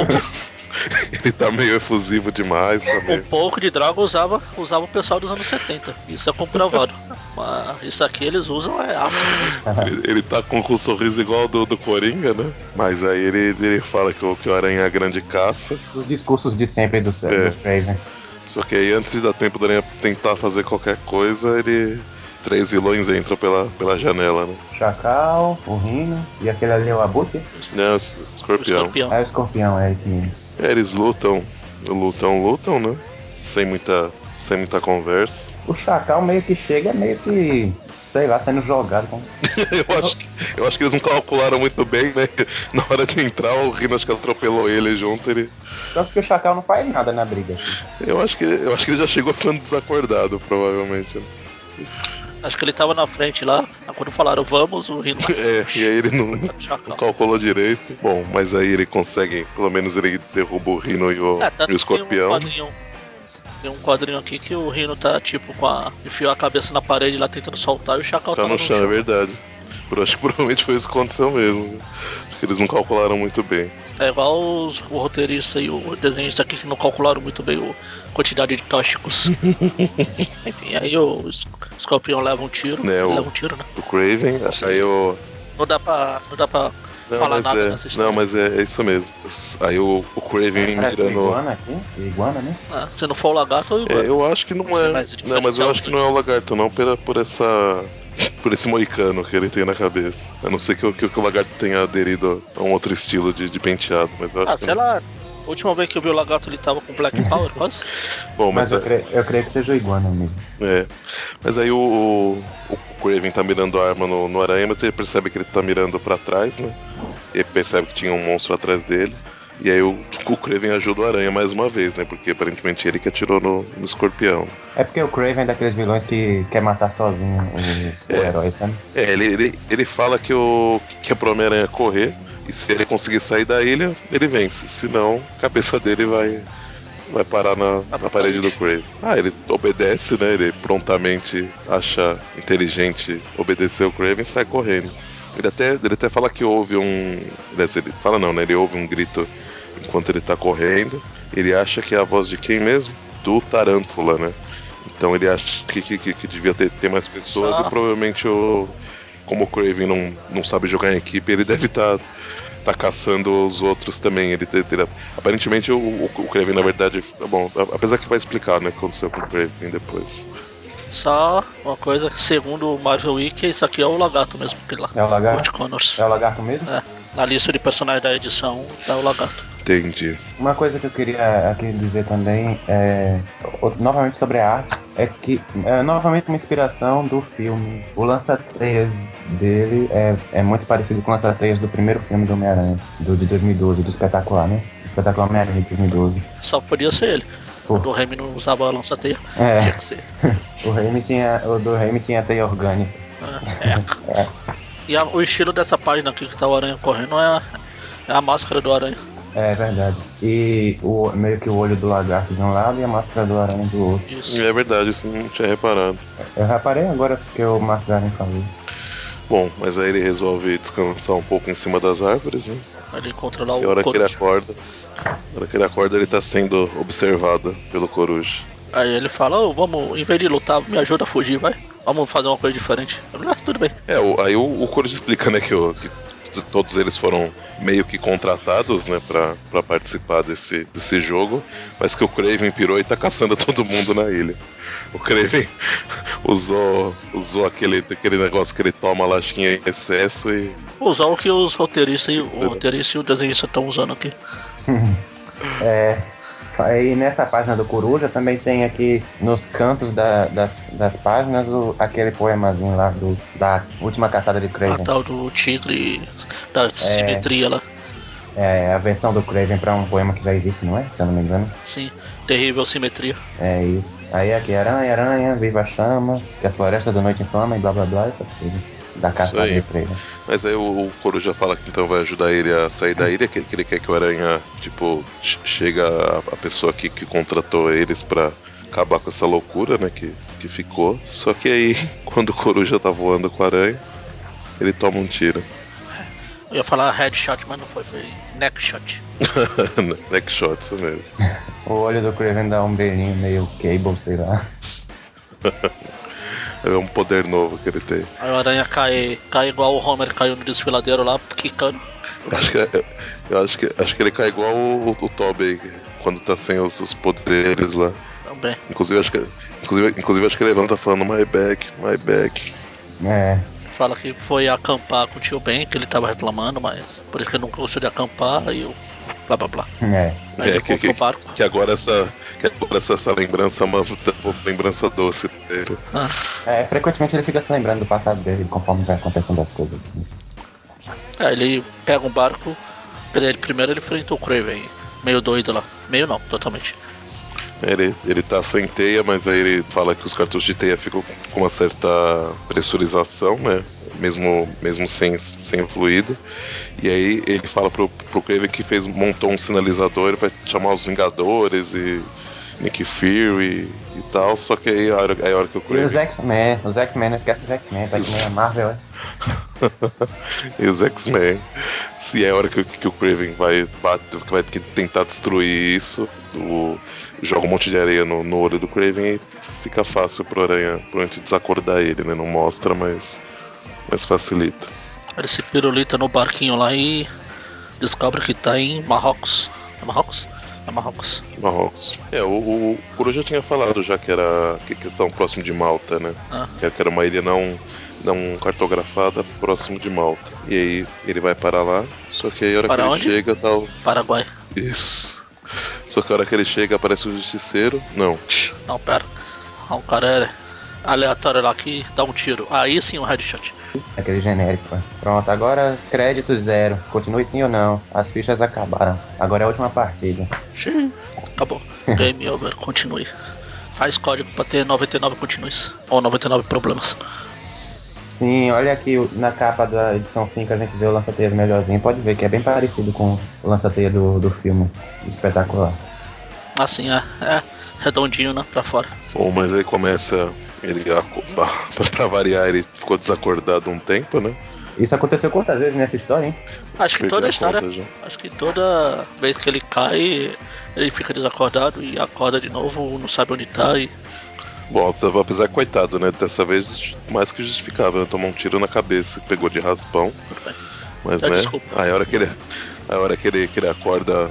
Ele tá meio efusivo demais, tá um pouco de droga usava, usava o pessoal dos anos 70. Isso é comprovado. Mas isso aqui eles usam é ácido mesmo. Ele, ele tá com, um sorriso igual ao do, do Coringa, né? Mas aí ele, ele fala que o, que o Aranha é a grande caça. Os discursos de sempre do, É. do Craven. Só que aí antes de dar tempo do Aranha tentar fazer qualquer coisa, ele. Três vilões entram pela, pela janela, né? Chacal, o Rino e aquele ali é o Abutre? Né, o O escorpião. escorpião. É o escorpião, é esse mesmo. É, eles lutam, lutam, lutam, né? Sem muita, sem muita conversa. O Chacal meio que chega meio que, sei lá, sendo jogado. Com... Eu acho, que, eu acho que eles não calcularam muito bem, né? Na hora de entrar, o Rino acho que atropelou ele junto. Ele, Tanto que o Chacal não faz nada na briga. assim. eu acho que, eu acho que ele já chegou ficando desacordado, provavelmente. né? Acho que ele tava na frente lá. Quando falaram vamos, o Rino. É, e aí ele não, não Chacal. calculou direito. Bom, mas aí ele consegue, pelo menos ele derruba o Rino e o, É, tanto e o tem um escorpião. Tem um quadrinho aqui que o Rino tá tipo com a. enfiou a cabeça na parede lá tentando soltar e o Chacal Tá tava no chão, é verdade. Eu acho que provavelmente foi isso que aconteceu mesmo. Acho que eles não calcularam muito bem. É igual os, o roteirista e o desenhista aqui que não calcularam muito bem a quantidade de tóxicos. Enfim, aí o escorpião leva um tiro. Né, o- Leva um tiro, né? O Craven, aí o. Não dá pra. Não dá pra Não, falar mas nada é, nessa história. não, mas é, é isso mesmo. Aí o, o Craven Parece mira no. iguana aqui. Iguana, né? Ah, se não for o lagarto, eu É, eu acho que não é. Mas Não, mas eu acho que não é o lagarto, não, pela, por essa. Por esse moicano que ele tem na cabeça. A não ser que, o- que, o lagarto tenha aderido a um outro estilo de, de penteado, mas eu acho Ah, que. sei lá. A última vez que eu vi o lagarto ele tava com Black Power, quase. Bom, mas, Mas eu é, creio, eu creio que seja o iguana mesmo. é. Mas aí o, o, o Craven tá mirando a arma no, no aranha, mas ele percebe que ele tá mirando pra trás, né? Ele percebe que tinha um monstro atrás dele. E aí o, o Craven ajuda o aranha mais uma vez, né? Porque aparentemente ele que atirou no, no escorpião. É porque o Craven é daqueles vilões que quer matar sozinho o, o É. herói, sabe? É, ele, ele, ele fala que, o, que é pro Homem-Aranha correr, e se ele conseguir sair da ilha, ele vence. Senão, a cabeça dele vai, vai parar na, na parede do Craven. Ah, ele obedece, né? Ele prontamente acha inteligente obedecer o Craven e sai correndo. Ele até, ele até fala que houve um. Ele fala não, né? Ele ouve um grito enquanto ele tá correndo. Ele acha que é a voz de quem mesmo? Do Tarântula, né? Então ele acha que, que, que- devia ter, ter mais pessoas Só. e provavelmente o. Como o Craven não, não sabe jogar em equipe, ele deve estar tá, caçando os outros também. Ele, te- ele- aparentemente o, o, o Craven, na verdade. Bom, a- apesar que vai explicar né, o que aconteceu com o Craven depois. Só uma coisa, segundo o Marvel Wiki, isso aqui é o lagarto mesmo, aquele lá. É o lagarto? Connors. É o lagarto mesmo? É, na lista de personagens da edição tá o lagarto. Entendi. Uma coisa que eu queria aqui dizer também é novamente sobre a arte é que é novamente uma inspiração do filme. O lança-teias dele é, é muito parecido com o lança-teias do primeiro filme do Homem-Aranha, do de 2012, do espetacular, né? Espetacular Homem-Aranha de 2012. Só podia ser ele. O do Remy não usava lança-teia. É, o Raimi tinha, o do Raimi tinha teia orgânica. É. é. E a- o estilo dessa página aqui que tá o aranha correndo é a, é a máscara do aranha. É verdade. E o, meio que o olho do lagarto de um lado e a máscara do aranha do outro. Isso. É verdade, isso não tinha reparado. Eu reparei agora que o Mark Garen falou. Bom, mas aí ele resolve descansar um pouco em cima das árvores, né? Ele encontra lá E a o hora que ele coruja. acorda. Na hora que ele acorda, ele tá sendo observado pelo coruja. Aí ele fala, ô, vamos, em vez de lutar, me ajuda a fugir, vai. Vamos fazer uma coisa diferente. Ah, tudo bem. É, o- aí o, o Coruja explica, né, que, o- que todos eles foram meio que contratados, né, pra, pra participar desse, desse jogo, mas que o Craven pirou e tá caçando todo mundo na ilha. O Craven usou, usou aquele, aquele negócio que ele toma lá, acho que em excesso e. Usar o que os roteiristas e o roteirista e o desenhista estão usando aqui. É. Aí nessa página do Coruja também tem aqui nos cantos da- das, das páginas o, aquele poemazinho lá do, da última caçada de A Craven. tal do tigre da simetria lá. É a versão do Craven pra um poema que já existe, não é? Se eu não me engano. Sim, terrível simetria. É isso. Aí aqui, aranha, aranha, viva a chama, que as florestas da noite inflamam e blá blá blá, essas coisas. Da caçada aí. de Craven. Mas aí o, o Coruja fala que então vai ajudar ele a sair da ilha, que, que ele quer que o Aranha, tipo, ch- chega a, a pessoa que, que contratou eles pra acabar com essa loucura, né, que, que ficou. Só que aí, quando o Coruja tá voando com o Aranha, ele toma um tiro. Eu ia falar headshot, mas não foi, foi neckshot. Neck shot, isso mesmo. O olho do Craven dá um brilhinho meio cable, sei lá. É um poder novo que ele tem. Aí o aranha cai, cai igual o Homer caiu no desfiladeiro lá, quicando. Eu acho que, é- eu acho que, acho que ele cai igual o, o Toby quando tá sem os, os poderes lá. Também. Inclusive, acho que, inclusive, inclusive, acho que ele levanta falando my back, my back. É. Fala que foi acampar com o tio Ben, que ele tava reclamando, mas por isso que ele não gostou de acampar e o blá blá blá. É. É, que, que, o barco. que agora essa, que agora essa, essa lembrança é uma, uma lembrança doce dele. Ah, É, frequentemente ele fica se lembrando do passado dele conforme vai acontecendo as coisas. Aí ele pega um barco, ele, primeiro ele enfrenta o Craven, meio doido lá. Meio não, totalmente. Ele, ele tá sem teia, mas aí ele fala que os cartuchos de teia ficam com uma certa pressurização, né? Mesmo, mesmo sem, sem fluido. E aí ele fala pro, pro Kraven que fez, montou um sinalizador, vai chamar os Vingadores e Nick Fury e tal. Só que aí a hora, a hora que o E os X-Men, os X-Men, não esquece os X-Men, tá que Marvel, é. e os X-Men. Se é a hora que, que o Kraven vai, que vai tentar destruir isso, o, joga um monte de areia no, no olho do Kraven e fica fácil pro Aranha, pro gente desacordar ele, né? Não mostra, mas, mas facilita. Ele se pirulita no barquinho lá e descobre que tá em Marrocos. É Marrocos? É Marrocos. Marrocos. É, o, o Kuro já tinha falado já que era que questão próximo de Malta, né? Ah. Que era uma ilha não, não cartografada próximo de Malta. E aí ele vai para lá, só que aí a hora Para que onde? ele chega tal. Paraguai. Isso. Só que a hora que ele chega aparece o justiceiro. Não. Não, pera. Ah, Um cara aleatório lá que dá um tiro. Aí sim um headshot. Aquele genérico. é. Pronto, agora crédito zero. Continue sim ou não. As fichas acabaram. Agora é a última partida. Xiii, Acabou. Game over. Continue. Faz código pra ter 99 continues. Ou 99 problemas. Sim, olha aqui na capa da edição 5 a gente vê o lança-teias melhorzinho. Pode ver que é bem parecido com o lança-teia do, do filme. Espetacular. Assim, é. É redondinho, né? Pra fora. Bom, mas aí começa. Ele, pra, variar, ele ficou desacordado um tempo, né? Isso aconteceu quantas vezes nessa história, hein? Acho que Perdi toda a história. conta. Acho que toda vez que ele cai, ele fica desacordado e acorda de novo, não sabe onde tá e. Bom, apesar coitado, né? Dessa vez mais que justificável, né? Tomou um tiro na cabeça, pegou de raspão. Mas É, né? desculpa. Aí a hora que ele. A hora que ele, que ele acorda.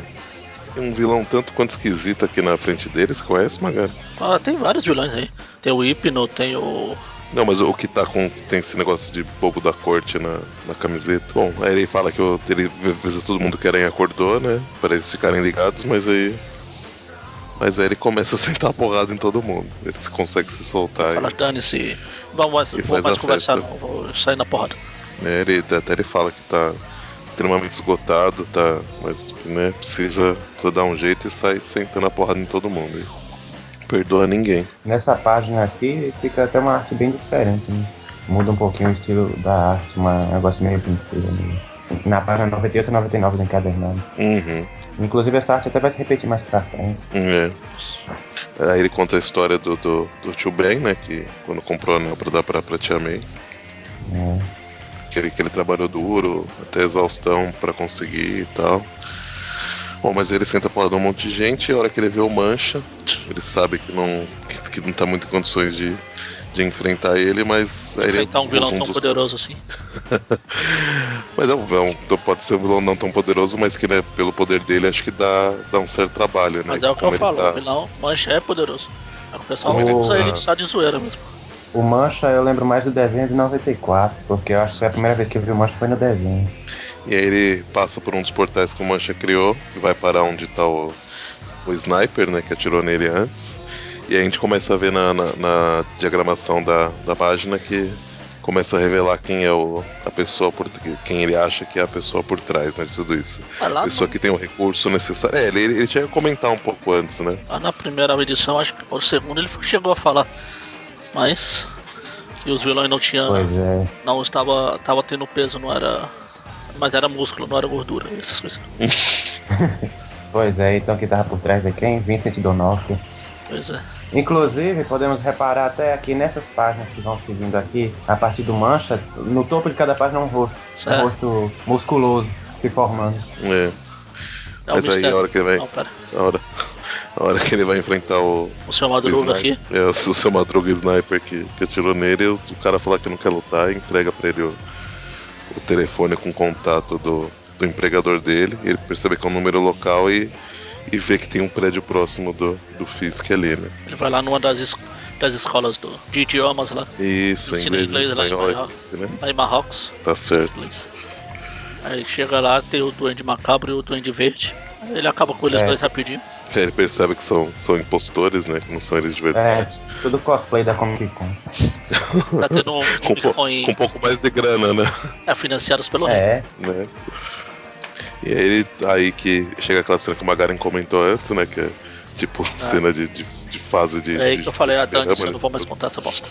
Tem um vilão tanto quanto esquisito aqui na frente dele, você conhece, Magari? Ah, tem vários vilões aí. Tem o Hipno, tem o. Não, mas o que tá com. Tem esse negócio de bobo da corte na, na camiseta. Bom, aí ele fala que o- ele avisa todo mundo que a aranha acordou, né? Pra eles ficarem ligados, mas aí. Mas aí ele começa a sentar a porrada em todo mundo. Ele consegue se soltar. Fala, dane-se. Vamos mais, E vou mais conversar, não. Vou sair na porrada. né? Ele, até ele fala que tá extremamente esgotado, tá. Mas né, precisa, precisa dar um jeito e sai sentando a porrada em todo mundo. E perdoa ninguém. Nessa página aqui fica até uma arte bem diferente, né? Muda um pouquinho o estilo da arte, um negócio meio pintura. Meio... Na página 98 e 99 do encadernado. Uhum. Inclusive essa arte até vai se repetir mais pra frente. É. Aí ele conta a história do, do, do tio Ben, né? Que quando comprou o anel pra dar pra, pra tia May. Que ele, que ele trabalhou duro, até exaustão pra conseguir e tal. Bom, mas ele senta de um monte de gente e a hora que ele vê o Mancha, ele sabe que não, que, que não tá muito em condições de, de enfrentar ele, mas... aí ele Enfrentar um vilão usa tão dos- poderoso assim. Mas é um- pode ser um vilão não tão poderoso, mas que, né, pelo poder dele, acho que dá, dá um certo trabalho, né? Mas é o que Como eu falo, tá- o vilão Mancha é poderoso. É o pessoal ele usa tá- ele só de zoeira mesmo. O Mancha eu lembro mais do desenho de 94, porque eu acho que foi a primeira vez que eu vi o Mancha foi no desenho. E aí ele passa por um dos portais que o Mancha criou e vai parar onde tá o, o sniper, né, que atirou nele antes. E aí a gente começa a ver na, na, na diagramação da, da página que começa a revelar quem é o, a pessoa por quem ele acha que é a pessoa por trás né, de tudo isso. Ah, lá pessoa que tem o recurso necessário. É, ele, ele tinha que comentar um pouco antes, né? Lá na primeira edição, acho que por segundo ele chegou a falar. Mas que os vilões não tinham. É. Não estava, estava tendo peso, não era. Mas era músculo, não era gordura, essas coisas. Pois é, então quem tava por trás é quem? Vincent D'Onofrio. Pois é. Inclusive, podemos reparar até aqui nessas páginas que vão seguindo aqui, a partir do mancha, no topo de cada página é um rosto. Certo. Um rosto musculoso se formando. É. É o Mas aí mistério. a hora que ele vai. Não, pera. A hora, a hora que ele vai enfrentar o. O seu o Madruga aqui. sniper- É, o seu Madruga Sniper que, que atirou nele, o, o cara fala que não quer lutar e entrega pra ele o, o telefone com contato do, do empregador dele. Ele percebe que é um número local e, e vê que tem um prédio próximo do, do Fisk ali, né? Ele vai lá numa das, es- das escolas do, de idiomas lá, Isso, Ensina inglês, inglês lá em espanhol, Marrocos. né? lá em Marrocos. Tá certo. inglês. Aí chega lá, tem o Duende Macabro e o Duende Verde. Ele acaba com eles É. dois rapidinho. Ele percebe que são, são impostores, né? Que não são eles de É, verdade. tudo cosplay da Comic Con. Tá tendo um Com, po- com um pouco mais de grana, né? é, financiados pelo rei. É, né? E aí, ele- aí que chega aquela cena que o Magaren comentou antes, né? Que é tipo cena de, de, de fase de. É aí de- que eu falei, ah, drama, eu né? não vou mais contar essa bosta.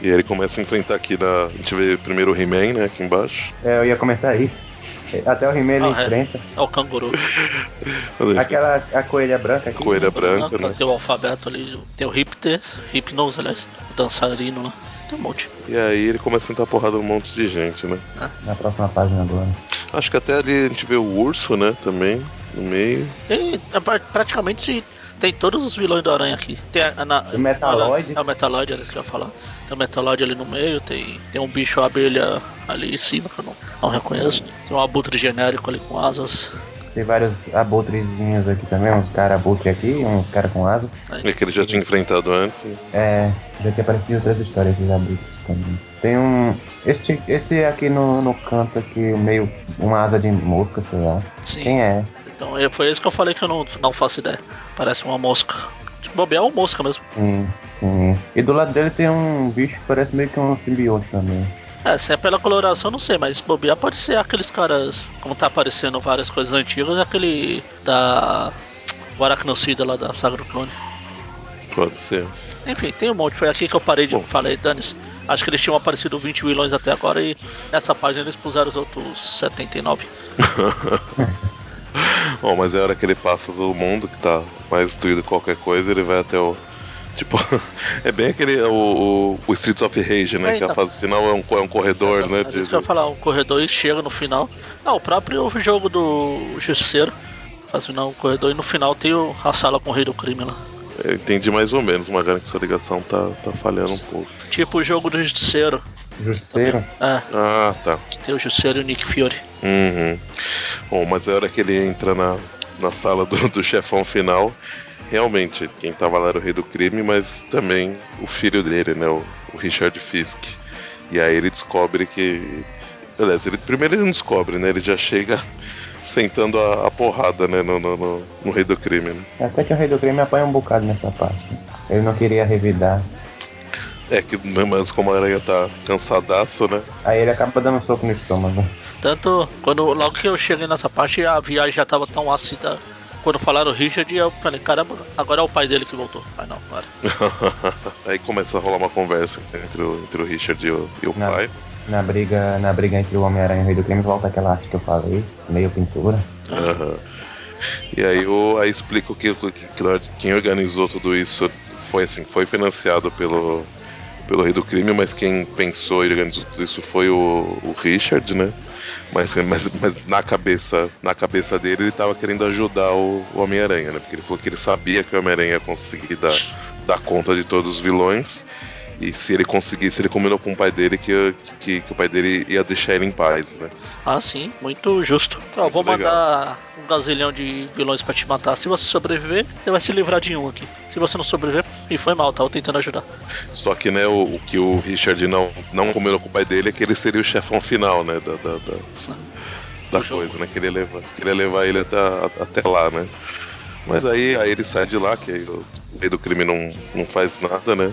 E aí ele começa a enfrentar aqui na. A gente vê primeiro o He-Man, né? Aqui embaixo. é, eu ia comentar isso. Até o He-Man ele Ah, é. enfrenta. É o canguru. Aquela a coelha branca aqui. Coelha branca, né? Tem o alfabeto ali, tem o Hypnos, Hypnos, aliás, o dançarino lá. Tem um monte. E aí ele começa a tentar porrada um monte de gente, né? Na próxima página agora. Acho que até ali a gente vê o urso, né? Também, no meio. Tem, é, pra- praticamente tem todos os vilões do Aranha aqui. Tem a, na, O Metaloid. É o Metaloid, que eu ia falar. Tem o Metaloid ali no meio, tem, tem um bicho abelha ali em cima que eu não, não reconheço. Tem um abutre genérico ali com asas. Tem vários abutrezinhos aqui também, uns caras abutre aqui, uns caras com asa. É que ele já tinha enfrentado antes. É, já tinha aparecido em outras histórias esses abutres também. Tem um. Esse, esse aqui no, no canto aqui, meio. uma asa de mosca, sei lá. Sim. Quem é? Então é- foi isso que eu falei que eu não, não faço ideia. Parece uma mosca. Tipo, bobear é uma mosca mesmo. Sim, sim. E do lado dele tem um bicho que parece meio que um simbionte também. É, se é pela coloração, não sei, mas bobear pode ser aqueles caras. Como tá aparecendo várias coisas antigas, aquele da. O aracnocida lá da saga do clone. Pode ser. Enfim, tem um monte. Foi aqui que eu parei de. Bom. Falei, Danis. Acho que eles tinham aparecido 20 vilões até agora e nessa página eles puseram os outros 79. Bom, mas é a hora que ele passa do mundo, que tá mais destruído que qualquer coisa, ele vai até o. Tipo, é bem aquele. O, o, o Streets of Rage, né? É, que a então. fase final é um, é um corredor, né? É isso que eu ia falar, um corredor e chega no final. Não, o próprio jogo do Justiceiro. Faz final um corredor e no final tem a sala com o rei do crime lá. Eu entendi mais ou menos, Magana, que sua ligação tá, tá falhando um pouco. Tipo o jogo do Justiceiro. Justiceiro? É, Ah, tá. que tem o Justiceiro e o Nick Fury. Uhum. Bom, mas é a hora que ele entra na, na sala do, do chefão final, realmente, quem tava lá era o rei do crime, mas também o filho dele, né? O, o Richard Fisk. E aí ele descobre que. Aliás, ele, primeiro ele não descobre, né? Ele já chega sentando a, a porrada, né? No, no, no- no rei do crime, né? Até que o Rei do Crime apanha um bocado nessa parte. Ele não queria revidar. É que, mas como a aranha tá cansadaço, né? Aí ele acaba dando um soco no estômago. Tanto, quando logo que eu cheguei nessa parte, a viagem já tava tão ácida. Quando falaram Richard, eu falei, caramba, agora é o pai dele que voltou. Mas não, não era. aí começa a rolar uma conversa entre o, entre o Richard e o, e o pai. Na briga, na briga entre o Homem-Aranha e o Rei do Crime, volta aquela arte que eu falei, meio pintura. Aham. E aí, o, aí explica o que, que, que quem organizou tudo isso foi assim, foi financiado pelo, pelo Rei do Crime, mas quem pensou e organizou tudo isso foi o, o Richard, né? Mas, mas, mas na cabeça na cabeça dele ele tava querendo ajudar o, o Homem-Aranha, né? Porque ele falou que ele sabia que o Homem-Aranha ia conseguir dar, dar conta de todos os vilões. E se ele conseguisse, ele combinou com o pai dele que, que, que o pai dele ia deixar ele em paz, né? Ah, sim, muito justo. Então, eu vou Muito legal. mandar gazilhão de vilões pra te matar. Se você sobreviver, você vai se livrar de um aqui. Se você não sobreviver, e foi mal, tava tentando ajudar. Só que, né, o, o que o Richard não, não combinou com o pai dele é que ele seria o chefão final, né, da, da, da, da coisa, né, queria levar, queria levar ele até, até lá, né. Mas aí, aí ele sai de lá, que aí o rei do crime não, não faz nada, né?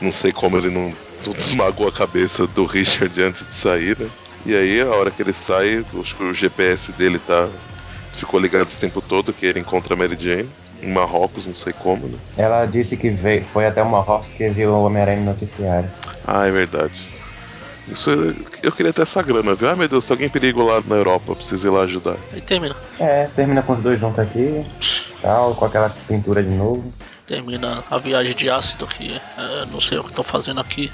Não sei como ele não, não esmagou a cabeça do Richard antes de sair, né? E aí, a hora que ele sai, acho que o GPS dele tá. Ficou ligado esse tempo todo, que ele encontra a Mary Jane em Marrocos, não sei como, né? Ela disse que veio, foi até o Marrocos que viu o Homem-Aranha no noticiário. Ah, é verdade. Isso eu queria ter essa grana, viu? Ah, meu Deus, tem alguém em perigo lá na Europa, preciso ir lá ajudar. Aí termina. É, termina com os dois juntos aqui, tal, com aquela pintura de novo. Termina a viagem de ácido que é, não sei o que tô fazendo aqui.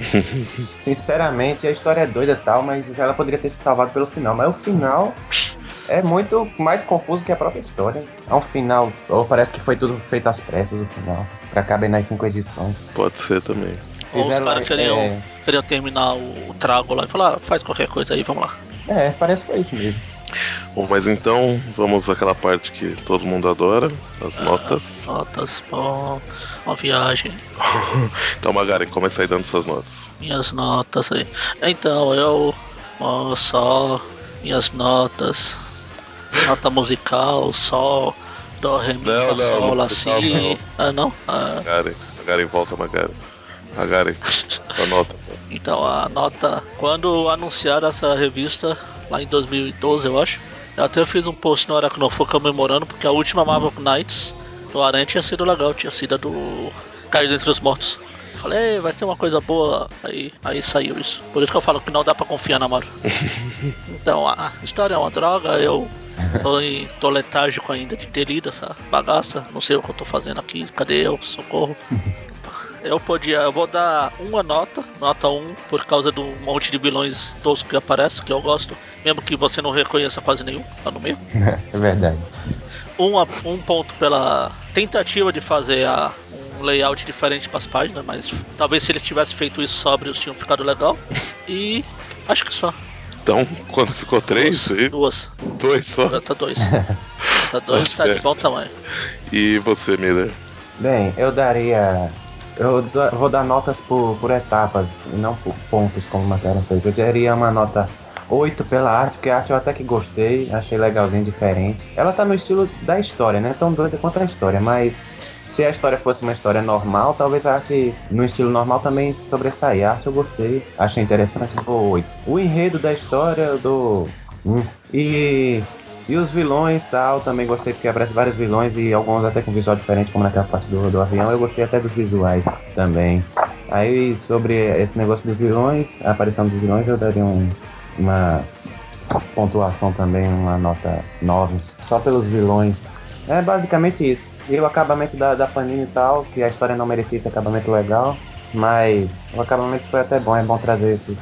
Sinceramente, a história é doida e tal, mas ela poderia ter se salvado pelo final. Mas o final é muito mais confuso que a própria história. É um final, ou parece que foi tudo feito às pressas o final, pra caber nas cinco edições. Pode ser também. Ou os caras queriam, é- queriam terminar o, o trago lá e falar, ah, faz qualquer coisa aí, vamos lá. É, parece que foi isso mesmo. Bom, mas então vamos àquela parte que todo mundo adora, as notas. Notas, bom, uma viagem, Então, Magaren, começa aí dando suas notas. minhas notas aí. Então, eu só minhas notas, nota musical, sol, dó, ré, mi, Não, não, sol, lá, si. não. Ah, não? Ah, Magaren, volta, Magaren. Magaren, sua nota. Então, a nota. Quando anunciaram essa revista, lá em 2012, eu acho, eu até fiz um post no Aracnofo comemorando, porque a última Marvel Knights do Aranha tinha sido legal, tinha sido a do Caído Entre os Mortos. Eu falei, "Ei, vai ser uma coisa boa. Aí, aí saiu isso. Por isso que eu falo que não dá pra confiar na Marvel. então, a história é uma droga, eu tô, em, tô letárgico ainda de ter lido essa bagaça. Não sei o que eu tô fazendo aqui, cadê eu? Socorro. Eu podia, eu vou dar uma nota, nota 1, por causa do monte de vilões toscos que aparece, que eu gosto, mesmo que você não reconheça quase nenhum, lá no meio. é verdade. Um, um ponto pela tentativa de fazer a- um layout diferente para as páginas, mas talvez se eles tivessem feito isso sóbrios tinham ficado legal. E acho que só. Então, quando ficou três, duas, isso? duas. dois só. Já tá dois. tá dois, tá de bom tamanho. E você, Miller? Bem, eu daria. Eu vou dar notas por, por etapas e não por pontos, como o Macaron fez. Eu daria uma nota 8 pela arte, porque a arte eu até que gostei, achei legalzinho, diferente. Ela tá no estilo da história, né? Tão doida quanto a história, mas se a história fosse uma história normal, talvez a arte no estilo normal também sobressair. A arte eu gostei, achei interessante, dou 8. O enredo da história eu dou 1. E e os vilões tal, também gostei porque aparece vários vilões e alguns até com visual diferente, como naquela parte do, do avião. Eu gostei até dos visuais também. Aí sobre esse negócio dos vilões, a aparição dos vilões, eu daria um, uma pontuação também, uma nota 9, só pelos vilões. É basicamente isso. E o acabamento da, da Panini e tal, que a história não merecia esse acabamento legal, mas o acabamento foi até bom, é bom trazer esses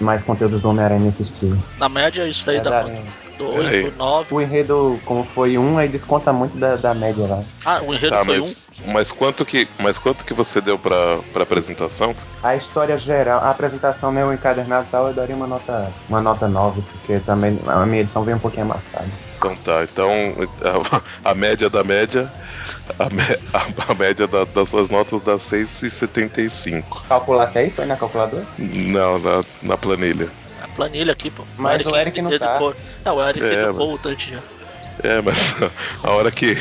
mais conteúdos do Homem-Aranha nesse estilo. Na média, isso aí É, dá daria- quanto? Do Peraí. 8, 9. O enredo, como foi um, aí desconta muito da, da média lá. Ah, o enredo Tá, foi mas, um. mas quanto que, mas quanto que você deu pra, pra apresentação? A história geral, a apresentação, né, o encadernado e tal, eu daria uma nota, uma nota 9, porque também a minha edição veio um pouquinho amassada. Então tá, então a, a média da média, a, mé- a- a média da- das suas notas dá 6,75. Calculasse aí, foi na calculadora? Não, na, na planilha. A planilha aqui, pô. Mas o Eric não tá. dedicou- Não, o Eric É, dedicou mas- o Dante já. É, mas a hora que,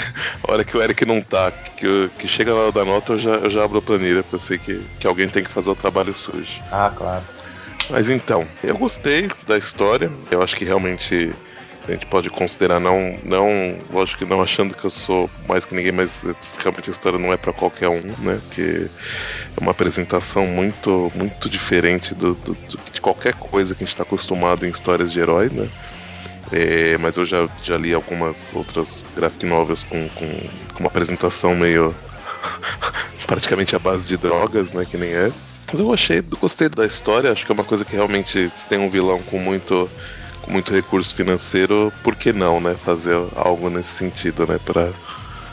a hora que o Eric não tá, que, que chega na hora da nota, eu já, eu já abro a planilha, porque eu sei que, que alguém tem que fazer o trabalho sujo. Ah, claro. Mas então, eu gostei da história. Eu acho que realmente a gente pode considerar não, não, lógico que não achando que eu sou mais que ninguém, mas realmente a história não é pra qualquer um, né? Porque é uma apresentação muito, muito diferente do, do- de qualquer coisa que a gente está acostumado em histórias de herói, né? É, mas eu já, já li algumas outras graphic novels com, com, com uma apresentação meio praticamente à base de drogas, né? Que nem essa. Mas eu gostei, gostei da história, acho que é uma coisa que realmente se tem um vilão com muito, com muito recurso financeiro, por que não, né? Fazer algo nesse sentido, né? Pra,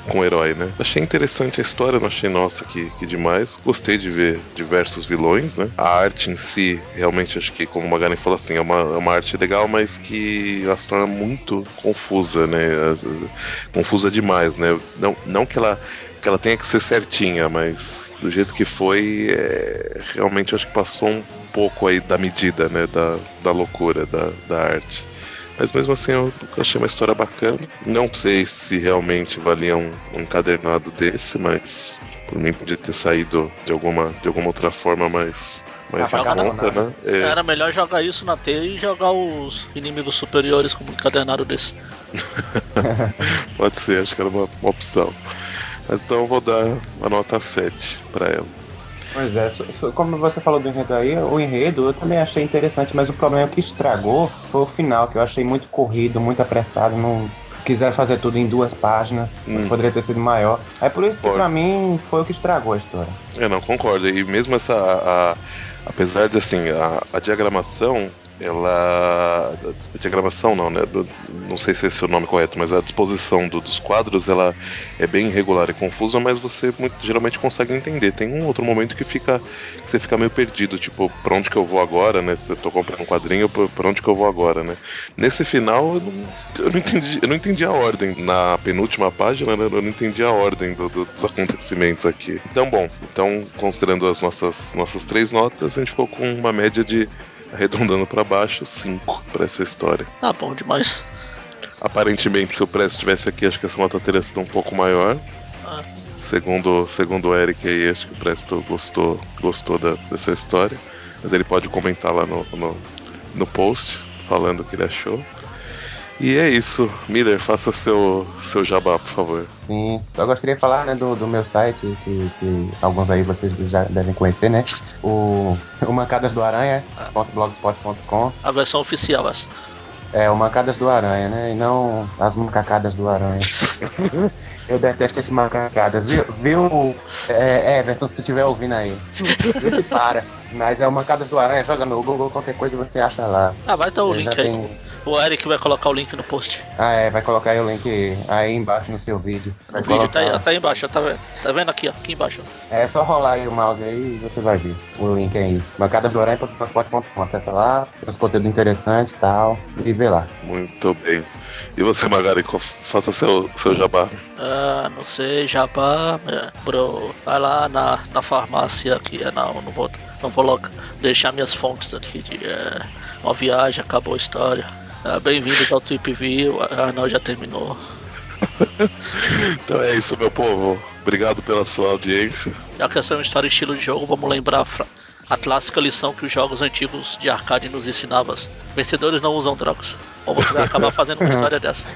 com o herói, né? Achei interessante a história, não achei, nossa, que, que demais. Gostei de ver diversos vilões, né? A arte em si, realmente, acho que, como o Magaren falou assim, é uma, é uma arte legal, mas que ela se torna muito confusa, né? Confusa demais, né? Não, não que ela que ela tenha que ser certinha, mas do jeito que foi, é, realmente acho que passou um pouco aí da medida, né, da, da loucura da, da arte. Mas mesmo assim eu achei uma história bacana. Não sei se realmente valia um, um encadernado desse, mas por mim podia ter saído de alguma, de alguma outra forma mais mas Joga conta, né? É. Era melhor jogar isso na T e jogar os inimigos superiores como encadernado desse. Pode ser, acho que era uma, uma opção. Mas então eu vou dar a nota 7 para ela. Pois é, como você falou do enredo aí, o enredo eu também achei interessante, mas o problema que estragou foi o final, que eu achei muito corrido, muito apressado, não quiser fazer tudo em duas páginas, Hum. poderia ter sido maior. É por isso que pra mim foi o que estragou a história. Eu não concordo. E mesmo essa. a- apesar de assim, a, a diagramação, ela. A diagramação não, né? Do- não sei se esse é o nome correto, mas a disposição do- dos quadros ela é bem irregular e confusa, mas você muito, geralmente consegue entender. Tem um outro momento que fica. que você fica meio perdido, tipo, pra onde que eu vou agora, né? Se eu tô comprando um quadrinho, pra onde que eu vou agora, né? Nesse final, eu não, eu não entendi, eu não entendi a ordem. Na penúltima página, né, eu não entendi a ordem do- do- dos acontecimentos aqui. Então, bom, então, considerando as nossas, nossas três notas, a gente ficou com uma média de, arredondando pra baixo, 5 pra essa história. Tá bom demais. Aparentemente, se o Presto estivesse aqui, acho que essa nota teria sido um pouco maior. Ah. Segundo, segundo o Eric aí, acho que o Presto gostou, gostou da- dessa história. Mas ele pode comentar lá no, no, no post, falando o que ele achou. E é isso. Miller, faça seu, seu jabá, por favor. Sim, só gostaria de falar né, do, do meu site, que, que alguns aí vocês já devem conhecer, né? O, o Mancadas do Aranha, .blogspot.com. A versão oficial essa. É, o Mancadas do Aranha, né? E não as macacadas do Aranha. Eu detesto esse macacadas, viu? Viu, é, Everton, se tu estiver ouvindo aí. Vê se para. Mas é o Mancadas do Aranha, joga no Google, qualquer coisa você acha lá. Ah, vai ter o Ele link aí. tem- O Eric vai colocar o link no post. Ah, é, vai colocar aí o link aí embaixo no seu vídeo. O Vai vídeo tá aí, colocar. tá aí embaixo, ó, tá vendo? Tá vendo aqui, ó, aqui embaixo. ó. É só rolar aí o mouse aí e você vai ver o link aí. Mancadasdoranha.blogspot.com. Acessa lá, tem uns conteúdos interessantes e tal, e vê lá. Muito bem. E você, Magari, faça seu, seu jabá. Ah, não sei, Jabá, é, bro, vai lá na, na farmácia aqui, é, não, não vou, não vou logo deixar minhas fontes aqui de é, uma viagem, acabou a história. Ah, Bem-vindos ao Trip View, ah, não, já terminou. Então é isso, meu povo. Obrigado pela sua audiência. Já que essa é uma história estilo de jogo, vamos lembrar a, fra- a clássica lição que os jogos antigos de arcade nos ensinavam. Vencedores não usam drogas. Ou você vai acabar fazendo uma história dessa.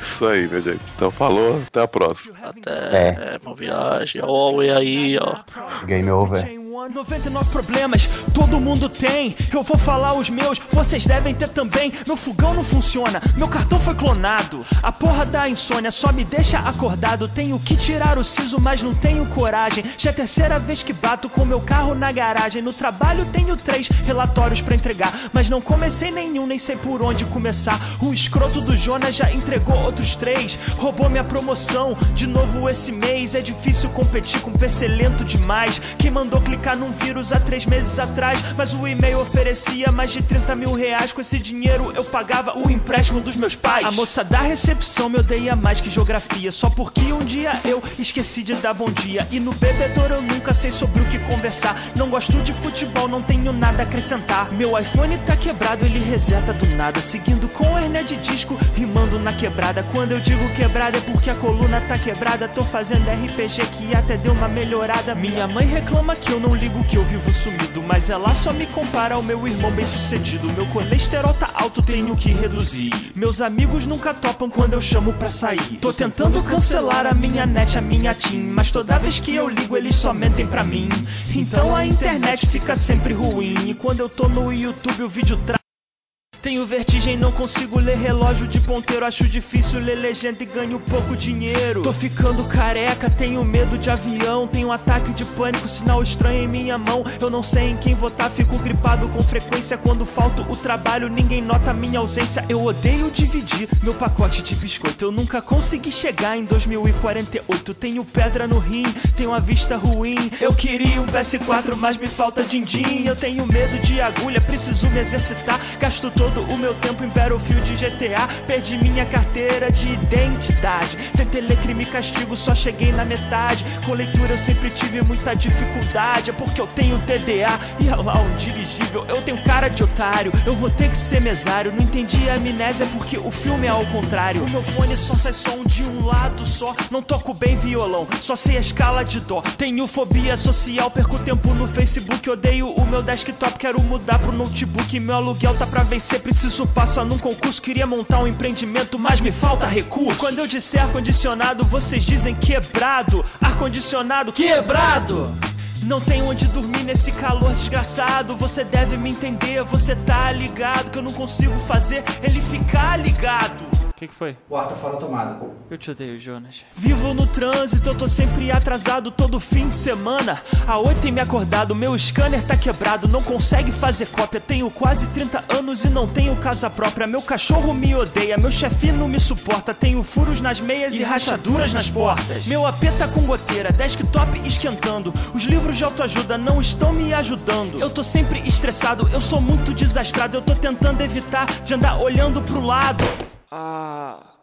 isso aí, minha gente. Então falou, até a próxima. Até É. é, uma viagem, o E aí, ó. Game over. 99 problemas, todo mundo tem. Eu vou falar os meus, vocês devem ter também. Meu fogão não funciona, meu cartão foi clonado. A porra da insônia só me deixa acordado. Tenho que tirar o siso, mas não tenho coragem. Já é a terceira vez que bato com meu carro na garagem. No trabalho tenho três relatórios pra entregar, mas não comecei nenhum, nem sei por onde começar. O escroto do Jonas já entregou outros três, roubou minha promoção de novo esse mês. É difícil competir com um PC lento demais. Quem mandou clicar num vírus há três meses atrás, mas o e-mail oferecia mais de 30 mil reais. Com esse dinheiro eu pagava o empréstimo dos meus pais. A moça da recepção me odeia mais que geografia, só porque um dia eu esqueci de dar bom dia. E no bebedouro eu nunca sei sobre o que conversar. Não gosto de futebol, não tenho nada a acrescentar. Meu iPhone tá quebrado, ele reseta do nada. Seguindo com hernia de disco, rimando na quebrada. Quando eu digo quebrada é porque a coluna tá quebrada. Tô fazendo RPG que até deu uma melhorada. Minha mãe reclama que eu não ligo que eu vivo sumido. Mas ela só me compara ao meu irmão bem sucedido. Meu colesterol tá alto, tenho que reduzir. Meus amigos nunca topam quando eu chamo pra sair. Tô tentando cancelar a minha net, a minha team. Mas toda vez que eu ligo, eles só mentem pra mim. Então a internet fica sempre ruim. E quando eu tô no YouTube, o vídeo tra. Tenho vertigem, não consigo ler relógio de ponteiro. Acho difícil ler legenda e ganho pouco dinheiro. Tô ficando careca, tenho medo de avião. Tenho ataque de pânico, sinal estranho em minha mão. Eu não sei em quem votar, fico gripado com frequência. Quando falto o trabalho, ninguém nota minha ausência. Eu odeio dividir meu pacote de biscoito. Eu nunca consegui chegar em 2048. Tenho pedra no rim, tenho a vista ruim. Eu queria um PS4, mas me falta din-din. Eu tenho medo de agulha, preciso me exercitar. Gasto todo o meu tempo em Battlefield GTA. Perdi minha carteira de identidade. Tentei ler crime e castigo, só cheguei na metade. Com leitura eu sempre tive muita dificuldade. É porque eu tenho TDA e olha lá um dirigível. Eu tenho cara de otário, eu vou ter que ser mesário. Não entendi a amnésia porque o filme é ao contrário. O meu fone só sai som de um lado só. Não toco bem violão, só sei a escala de dó. Tenho fobia social, perco tempo no Facebook. Odeio o meu desktop, quero mudar pro notebook. Meu aluguel tá pra vencer, preciso passar num concurso. Queria montar um empreendimento, mas me falta recurso. Quando eu disser ar-condicionado, vocês dizem quebrado. Ar-condicionado quebrado. Não tem onde dormir nesse calor desgraçado. Você deve me entender, você tá ligado que eu não consigo fazer ele ficar ligado. O que, que foi? Ar tá fora da tomada. Eu te odeio, Jonas. Vivo no trânsito, eu tô sempre atrasado todo fim de semana. A oito tem me acordado, meu scanner tá quebrado, não consegue fazer cópia. Tenho quase 30 anos e não tenho casa própria. Meu cachorro me odeia, meu chefe não me suporta. Tenho furos nas meias e, rachaduras nas portas. Meu AP tá com goteira, desktop esquentando. Os livros de autoajuda não estão me ajudando. Eu tô sempre estressado, eu sou muito desastrado. Eu tô tentando evitar de andar olhando pro lado. Ah.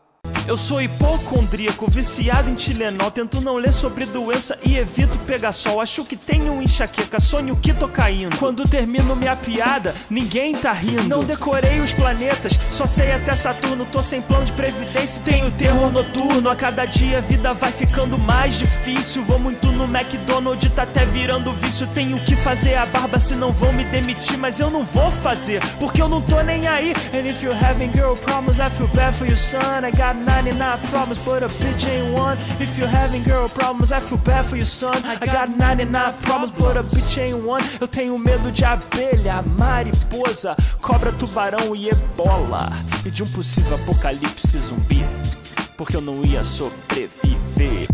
Eu sou hipocondríaco, viciado em Tilenol. Tento não ler sobre doença e evito pegar sol. Acho que tenho enxaqueca, sonho que tô caindo. Quando termino minha piada, ninguém tá rindo. Não decorei os planetas, só sei até Saturno. Tô sem plano de previdência, tenho terror noturno. A cada dia a vida vai ficando mais difícil. Vou muito no McDonald's, tá até virando vício. Tenho que fazer a barba, senão vão me demitir. Mas eu não vou fazer, porque eu não tô nem aí. And if you're having girl problems, I feel bad for you, son. I got 99 problems, but a bitch ain't one. If you're having girl problems, I feel bad for you, son. I got 99 problems, but a bitch ain't one. Eu tenho medo de abelha, mariposa, cobra, tubarão e ebola. E de um possível apocalipse zumbi. Porque eu não ia sobreviver.